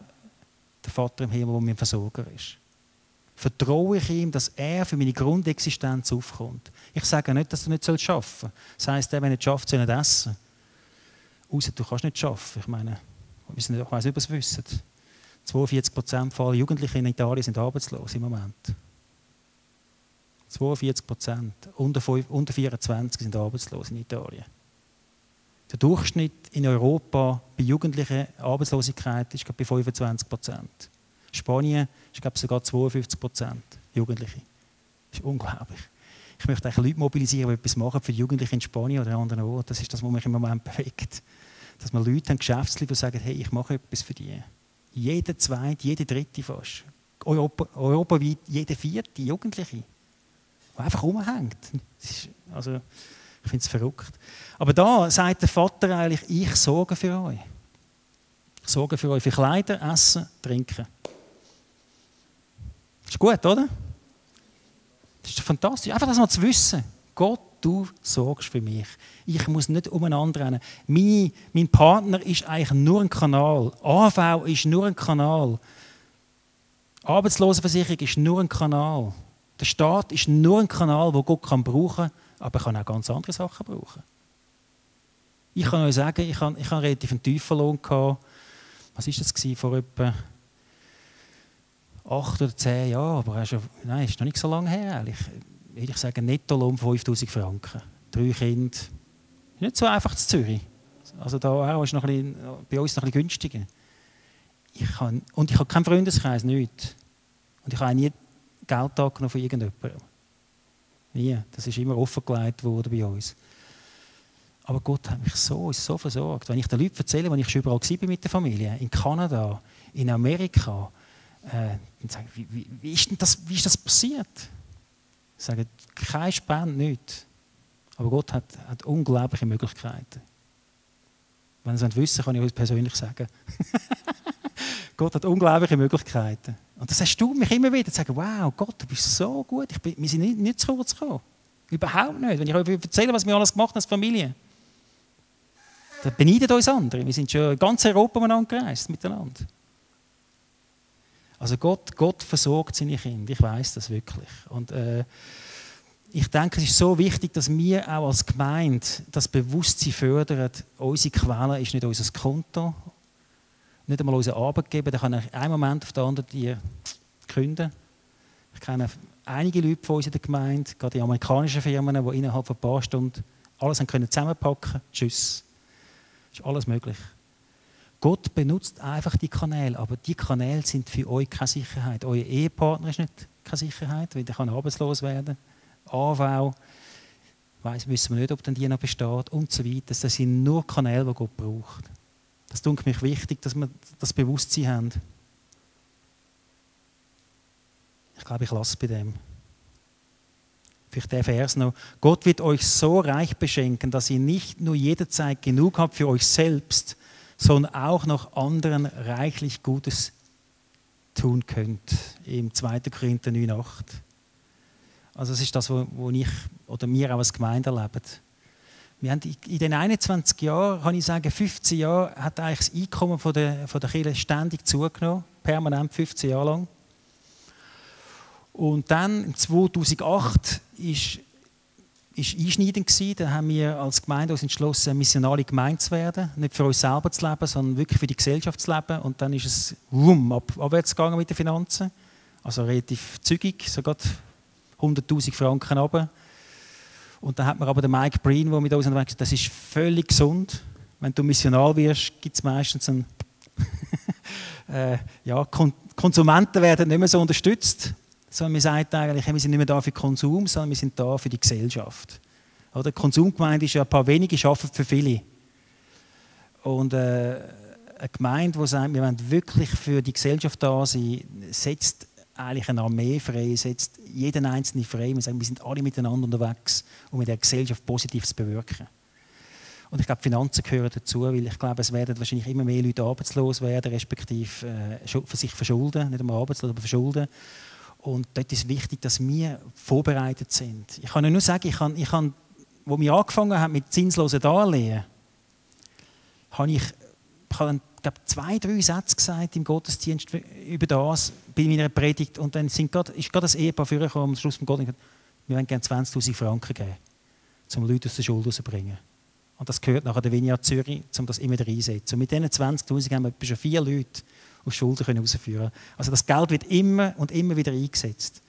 der Vater im Himmel, der mein Versorger ist? vertraue ich ihm, dass er für meine Grundexistenz aufkommt. Ich sage nicht, dass du nicht arbeiten sollst. Das heisst, der, wenn er nicht schafft, soll nicht essen. Außer du kannst nicht arbeiten. Ich meine, ich weiß nicht, ob ihr es wisst. 42 Prozent aller Jugendlichen in Italien sind arbeitslos im Moment. 42 Prozent. Unter, unter 24 sind arbeitslos in Italien. Der Durchschnitt in Europa bei jugendlicher Arbeitslosigkeit ist bei 25 Prozent. Spanien ist glaube ich, sogar 52 Prozent Jugendliche. Das ist unglaublich. Ich möchte eigentlich Leute mobilisieren, die etwas machen für die Jugendlichen in Spanien oder an anderen Orten. Das ist das, was mich im Moment <laughs> bewegt. Dass wir Leute haben, Geschäftsleute, die sagen, hey, ich mache etwas für die. Jeder zweite, jede dritte fast. Europa, europaweit jede vierte Jugendliche. Die einfach rumhängt. Also, ich finde es verrückt. Aber da sagt der Vater eigentlich, ich sorge für euch. Ich sorge für euch für Kleider, Essen, Trinken. Ist gut, oder? Das ist fantastisch. Einfach das mal zu wissen. Gott, du sorgst für mich. Ich muss nicht umeinander rennen. Mein, mein Partner ist eigentlich nur ein Kanal. AV ist nur ein Kanal. Arbeitslosenversicherung ist nur ein Kanal. Der Staat ist nur ein Kanal, wo Gott kann brauchen kann, aber er kann auch ganz andere Sachen brauchen. Ich kann euch sagen, ich hatte, ich hatte relativ einen tiefen Lohn. Gehabt. Was war das vor etwa acht oder zehn Jahren, aber er ist, nein, ist noch nicht so lange her. Ehrlich. Würde ich sagen, Nettolohn 5000 Franken. Drei Kinder. Nicht so einfach zu Zürich. Also da ist noch ein bei uns noch ein bisschen günstiger. Ich kann, und ich habe keinen Freundeskreis, nichts. Und ich habe auch nie Geld angenommen von irgendjemandem. Nie. Das ist immer offengelegt worden bei uns. Aber Gott hat mich so, so versorgt. Wenn ich den Leuten erzähle, wenn ich schon überall war mit der Familie, in Kanada, in Amerika, äh, dann sagen, wie, wie, wie, ist denn das, wie ist das passiert? Sagen, kein Spende, nichts. Aber Gott hat, hat unglaubliche Möglichkeiten. Wenn Sie es wissen, kann ich euch persönlich sagen. <laughs> Gott hat unglaubliche Möglichkeiten. Und das du mich immer wieder zu sagen, wow, Gott, du bist so gut. Ich bin, wir sind nicht, nicht zu kurz gekommen. Überhaupt nicht. Wenn ich euch erzähle, was wir alles gemacht haben als Familie, dann beneidet uns andere. Wir sind schon in ganz Europa miteinander gereist, miteinander. Also Gott, Gott versorgt seine Kinder, ich weiß das wirklich. Und äh, ich denke, es ist so wichtig, dass wir auch als Gemeinde das Bewusstsein fördern, unsere Quelle ist nicht unser Konto, nicht einmal unser Arbeitgeber, der kann einen Moment auf den anderen die künden. Ich kenne einige Leute von uns in der Gemeinde, gerade die amerikanischen Firmen, die innerhalb von ein paar Stunden alles haben können zusammenpacken Tschüss. Das ist alles möglich. Gott benutzt einfach die Kanäle, aber die Kanäle sind für euch keine Sicherheit. Euer Ehepartner ist nicht keine Sicherheit, weil der kann arbeitslos werden. AV, weiss, wissen wir nicht, ob denn die noch besteht und so weiter. Das sind nur Kanäle, die Gott braucht. Das tut mich wichtig, dass wir das Bewusstsein haben. Ich glaube, ich lasse bei dem. Vielleicht der Vers noch. Gott wird euch so reich beschenken, dass ihr nicht nur jederzeit genug habt für euch selbst, sondern auch noch anderen reichlich Gutes tun könnt. Im 2. Korinther 9,8. Also das ist das, was ich oder wir auch als Gemeinde erleben. Wir haben in den 21 Jahren, kann ich sagen, 15 Jahre hat eigentlich das Einkommen von der, von der Kirche ständig zugenommen, permanent 15 Jahre lang. Und dann 2008 ist, ist einschneidend gewesen. Da haben wir als Gemeinde uns entschlossen, missionale Gemeinde zu werden, nicht für uns selber zu leben, sondern wirklich für die Gesellschaft zu leben. Und dann ist es rum, ab, abwärts gegangen mit den Finanzen, also relativ zügig, sogar 100.000 Franken runter. Und dann hat man aber den Mike Breen, der mit uns unterwegs ist, das ist völlig gesund. Wenn du missional wirst, gibt es meistens einen <laughs> äh, ja, Kon Konsumenten werden nicht mehr so unterstützt sondern man sagt eigentlich, wir sind nicht mehr da für Konsum, sondern wir sind da für die Gesellschaft. Oder? Konsumgemeinde ist ja ein paar wenige, arbeiten für viele. Und äh, eine Gemeinde, die sagt, wir wollen wirklich für die Gesellschaft da sein, setzt eigentlich eine Armee frei, setzt jeden Einzelnen frei. Wir sagen, wir sind alle miteinander unterwegs, um in der Gesellschaft Positives zu bewirken. Und ich glaube, Finanzen gehören dazu, weil ich glaube, es werden wahrscheinlich immer mehr Leute arbeitslos werden, respektive äh, sich verschulden, nicht einmal arbeitslos, aber verschulden. Und dort ist wichtig, dass wir vorbereitet sind. Ich kann nur sagen, ich kann, ich kann, wo wir angefangen haben mit zinslosen Darlehen, habe ich, ich habe, glaube, zwei, drei Sätze gesagt im Gottesdienst über das bei meiner Predigt. Und dann sind grad, ist gerade das Ehepaar vorgekommen am Schluss vom Gottesdienst wir wollen gerne 20.000 Franken geben, um Leute aus der Schule rauszubringen. Und das gehört nachher der Vineyard Zürich, um das immer wieder einzusetzen. Und mit diesen 20.000 haben wir etwa schon vier Leute aus Schulden herausführen Also das Geld wird immer und immer wieder eingesetzt.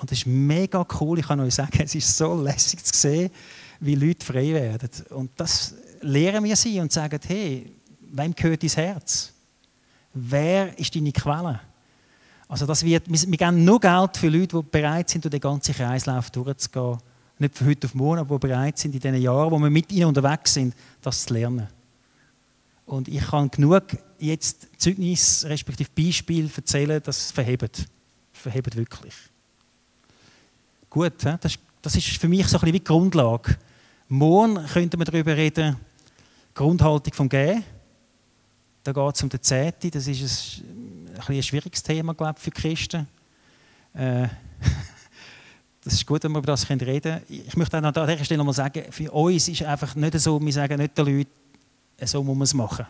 Und das ist mega cool. Ich kann euch sagen, es ist so lässig zu sehen, wie Leute frei werden. Und das lehren wir sie und sagen, hey, wem gehört dein Herz? Wer ist deine Quelle? Also das wird, wir geben nur Geld für Leute, die bereit sind, durch den ganzen Kreislauf durchzugehen. Nicht von heute auf morgen, aber die bereit sind, in den Jahren, wo wir mit ihnen unterwegs sind, das zu lernen. Und ich kann genug jetzt Zeugnis, respektive Beispiel erzählen, dass es verhebt. Verhebt wirklich. Gut, das, das ist für mich so ein bisschen wie die Grundlage. Morgen könnten wir darüber reden, Grundhaltung vom Gehen. Da geht es um den Zehnte. Das ist ein, ein, ein schwieriges Thema, glaube ich, für Christen. Äh, <laughs> das ist gut, wenn wir über das reden können. Ich möchte an dieser Stelle nochmal sagen, für uns ist einfach nicht so, wir sagen nicht den Leuten, so muss man es machen.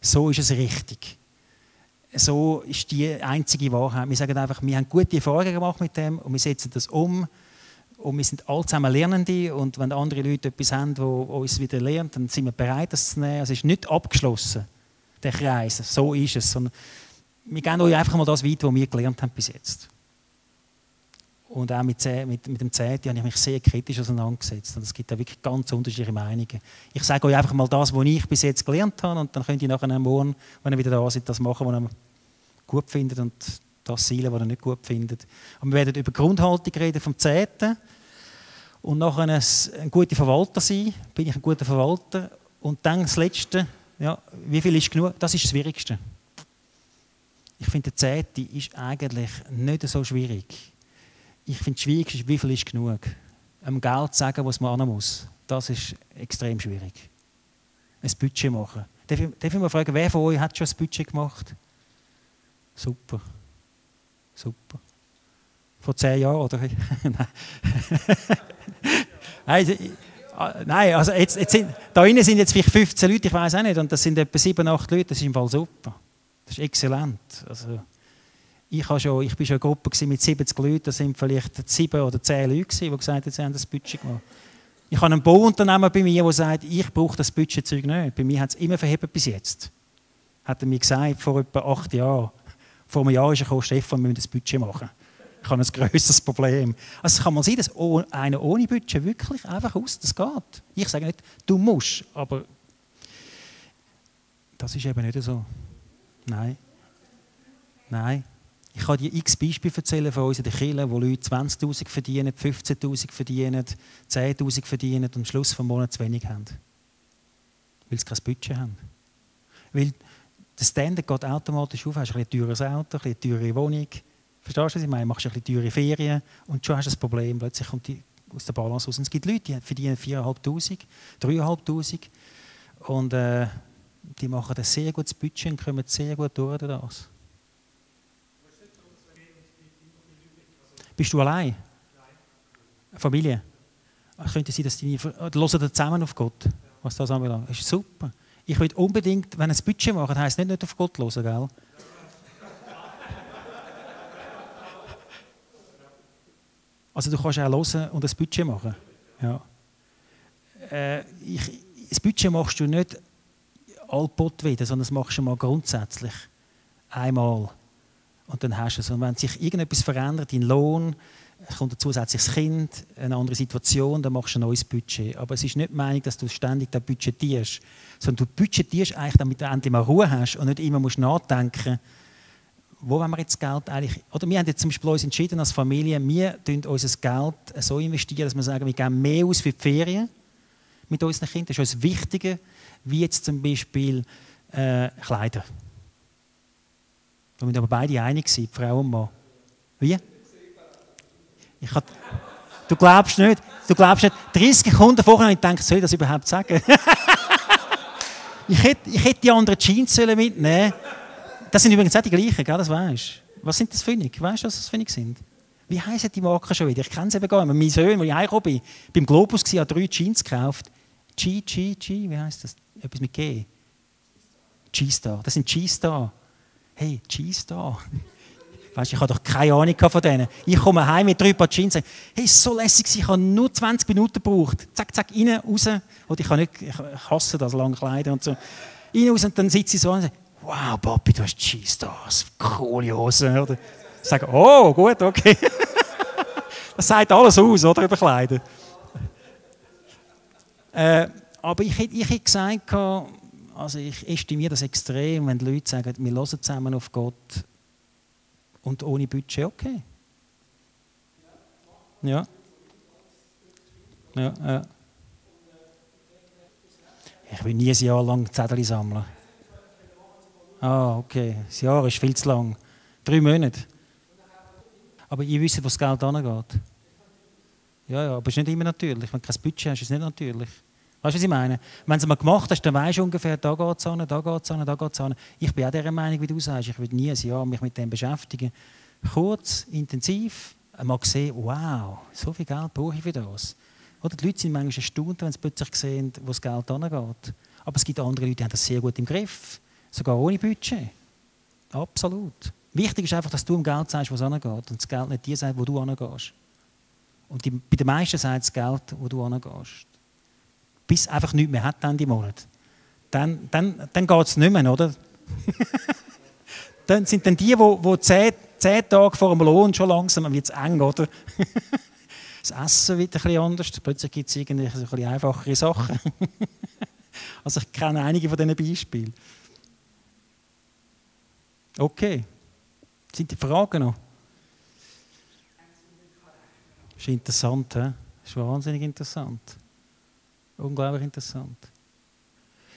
So ist es richtig. So ist die einzige Wahrheit. Wir sagen einfach, wir haben gute Erfahrungen gemacht mit dem und wir setzen das um. Und wir sind alle zusammen Lernende und wenn andere Leute etwas haben, die uns wieder lernen, dann sind wir bereit, das zu nehmen. Es ist nicht abgeschlossen, der Kreis. So ist es. Sondern wir geben euch einfach mal das weiter, was wir gelernt haben bis jetzt. Und auch mit, mit, mit dem Zehnten habe ich mich sehr kritisch auseinandergesetzt. Und es gibt da wirklich ganz unterschiedliche Meinungen. Ich sage euch einfach mal das, was ich bis jetzt gelernt habe. Und dann könnt ihr nachher morgen, wenn ihr wieder da seid, das machen, was ihr gut findet und das Ziele, was ihr nicht gut findet. Und wir werden über Grundhaltung reden vom Zehnten. Und nachher ein, ein guter Verwalter sein. Bin ich ein guter Verwalter? Und dann das Letzte, ja, wie viel ist genug? Das ist das Schwierigste. Ich finde, der Zehnte ist eigentlich nicht so schwierig ich finde, schwierig ist, wie viel ist genug. Einem Geld zu sagen, was man an muss, das ist extrem schwierig. Ein Budget machen. Darf ich, darf ich mal fragen, wer von euch hat schon ein Budget gemacht? Super. Super. Vor zehn Jahren, oder? <laughs> Nein. <laughs> Nein, also jetzt, jetzt sind, da innen sind jetzt vielleicht 15 Leute, ich weiß auch nicht, und das sind etwa 7, 8 Leute, das ist im Fall super. Das ist exzellent. Also, ich, schon, ich bin schon eine Gruppe mit 70 Leuten, das sind vielleicht sieben oder zehn Leute, die gesagt haben, sie haben das Budget gemacht. Ich habe einen Bauunternehmer bei mir, der sagt, ich brauche das Budgetzeug nicht. Bei mir hat es immer verhebt bis jetzt. Hat er mir gesagt, vor etwa acht Jahren. Vor einem Jahr ist er gekommen, Stefan, wir müssen das Budget machen. Ich habe ein grösseres Problem. Also kann man sehen, dass einer ohne Budget wirklich einfach aus, das geht. Ich sage nicht, du musst, aber das ist eben nicht so. Nein. Nein. Ich kann dir x Beispiele erzählen von uns in den Kirchen, wo Leute 20'000 verdienen, 15'000 verdienen, 10'000 verdienen und am Schluss des Monats zu wenig haben. Weil sie kein Budget haben. Weil der Standard geht automatisch auf. Hast ein teures Auto, eine teure Wohnung. Verstehst du, was ich meine? Machst ein teure Ferien und schon hast du ein Problem. Plötzlich kommt die aus der Balance raus. Und es gibt Leute, die verdienen 4'500, 3'500 und äh, die machen ein sehr gutes Budget und kommen sehr gut durch das. Bist du allein? Nein. Familie? Es könnte sein, dass die hören zusammen auf Gott, was das anbelangt. Das ist super. Ich will unbedingt, wenn ein Budget machen, heisst nicht nicht auf Gott hören, gell? Also du kannst auch hören und ein Budget machen. Ja. Äh, ich, das Budget machst du nicht allpot wieder, sondern das machst du mal grundsätzlich. Einmal. Und dann hast du es. Und wenn sich irgendetwas verändert, dein Lohn, es kommt ein zusätzliches Kind, eine andere Situation, dann machst du ein neues Budget. Aber es ist nicht die Meinung, dass du ständig das budgetierst, sondern du budgetierst eigentlich, damit du endlich mal Ruhe hast und nicht immer musst nachdenken wo wollen wir jetzt Geld eigentlich... Oder wir haben jetzt zum Beispiel uns entschieden als Familie, wir investieren unser Geld so investieren, dass wir sagen, wir geben mehr aus für die Ferien mit unseren Kindern. Das ist uns wichtiger, wie jetzt zum Beispiel äh, Kleider. Da sind aber beide einig gewesen, Frau und Mann. Wie? Ich hab, du glaubst nicht, du glaubst nicht. 30 Sekunden vorher habe ich gedacht, soll ich das überhaupt sagen? <laughs> ich, hätte, ich hätte die anderen Jeans mitnehmen Das sind übrigens auch die gleichen, gell? das weißt Was sind das für Weißt du, was das für sind? Wie heißen die Marken schon wieder? Ich kenne sie eben gar nicht. Mein Sohn, als ich heimgekommen bin, beim Globus war, hat drei Jeans gekauft. G, G, G, wie heißt das? Etwas mit G. G-Star. Das sind G-Star hey, G-Star. Weißt, ich habe doch keine Ahnung von denen. Ich komme heim mit drei Paar Jeans und sage, hey, so lässig, ich habe nur 20 Minuten gebraucht. Zack, zack, rein, raus. Oder ich, kann nicht, ich hasse das, lange Kleider und so. Rein, raus und dann sitze ich so und sage, wow, Papi, du hast G-Stars, coole Hosen. Oder ich sage, oh, gut, okay. <laughs> das sagt alles aus, oder, über Kleider. Äh, aber ich, ich hätte gesagt, also ich estimiere das extrem, wenn die Leute sagen, wir hören zusammen auf Gott und ohne Budget, okay. Ja. Ja, ja. Ich will nie ein Jahr lang Zettel sammeln. Ah, okay. Das Jahr ist viel zu lang. Drei Monate. Aber ihr wisst, wo das Geld angeht. Ja, ja, aber es ist nicht immer natürlich. Wenn du kein Budget hast, ist es nicht natürlich. Weißt du, was ich meine? Wenn es mal gemacht hast, dann weißt du ungefähr, da geht es an, da geht es an, da geht es an. Ich bin auch dieser Meinung, wie du sagst. Ich würde nie ein Jahr mich mit dem beschäftigen. Kurz, intensiv, mal sehen, wow, so viel Geld brauche ich für das. Oder die Leute sind manchmal erstaunt, wenn sie plötzlich sehen, wo das Geld angeht. Aber es gibt andere Leute, die haben das sehr gut im Griff. Sogar ohne Budget. Absolut. Wichtig ist einfach, dass du im Geld sagst, wo es angeht. Und das Geld nicht dir sagt, wo du angehst. Und die, bei den meisten sagt das Geld, wo du angehst bis einfach nichts mehr hat Ende Monat. Dann, dann, dann geht es nicht mehr, oder? <laughs> dann sind dann die, die, die zehn, zehn Tage vor dem Lohn schon langsam wird es eng, oder? <laughs> das Essen wird ein bisschen anders. Plötzlich gibt es irgendwie ein bisschen einfachere Sachen. <laughs> also ich kenne einige von diesen Beispielen. Okay. Sind die Fragen noch? Das ist interessant, he? das ist wahnsinnig interessant. Unglaublich interessant.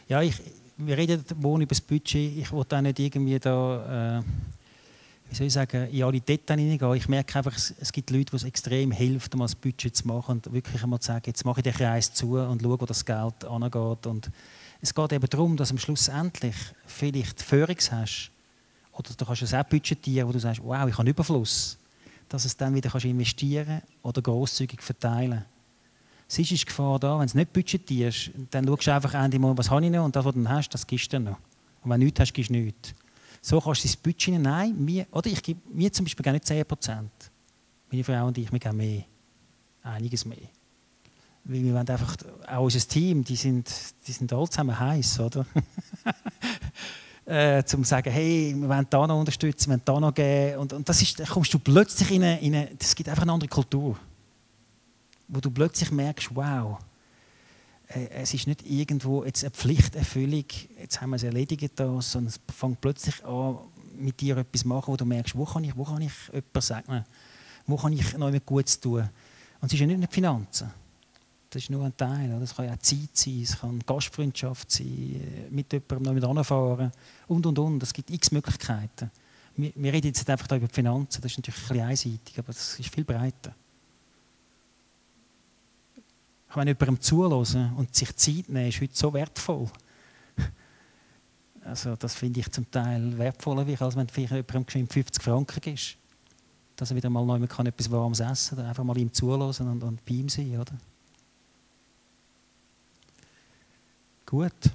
Ja, ich, wir reden morgen über das Budget. Ich will auch nicht irgendwie da, äh, wie soll ich sagen, in alle Details hineingehen. Ich merke einfach, es, gibt Leute, die es extrem hilft, um das Budget zu machen und wirklich einmal zu sagen, jetzt mache ich den Kreis zu und schaue, wo das Geld angeht. Und es geht eben darum, dass du am Schluss endlich vielleicht Führungs hast. Oder du kannst es auch budgetieren, wo du sagst, wow, ich habe Überfluss. Dass es dann wieder kannst investieren oder grosszügig verteilen kannst. Sonst ist die Gefahr da, wenn du nicht budgetierst, dann schaust du einfach Ende Monat, was habe ich noch und das, was du dann hast, das gibst du dann noch. Und wenn du nichts hast, gibst du nichts. So kannst du das Budget nehmen. Nein, wir, oder ich gebe, mir zum Beispiel gar nicht 10%. Meine Frau und ich, wir geben mehr. Einiges mehr. Weil wir wollen einfach, auch unser Team, die sind, die sind alle zusammen heiß, oder? <laughs> äh, zu sagen, hey, wir wollen da noch unterstützen, wir wollen da noch geben. Und, und das ist, da kommst du plötzlich in eine, in eine, das gibt einfach eine andere Kultur wo du plötzlich merkst, wow, äh, es ist nicht irgendwo jetzt eine Pflichterfüllung, jetzt haben wir es erledigt, sondern es fängt plötzlich an mit dir etwas machen, wo du merkst, wo kann ich, wo kann ich jemanden segnen, wo kann ich noch etwas Gutes tun. Und es ist ja nicht nur die Finanzen. Das ist nur ein Teil. Das kann ja auch Zeit sein, es kann Gastfreundschaft sein, äh, mit jemandem noch mit anfahren und, und, und. Es gibt x Möglichkeiten. Wir, wir reden jetzt einfach über die Finanzen, das ist natürlich ein bisschen einseitig, aber das ist viel breiter. Ich meine, jemandem zuhören und sich Zeit nehmen, ist heute so wertvoll. Also das finde ich zum Teil wertvoller, als wenn du jemandem 50 Franken gibst. Dass er wieder mal neu kann etwas Warmes essen kann, einfach mal ihm zuhören und, und bei ihm sein, oder? Gut.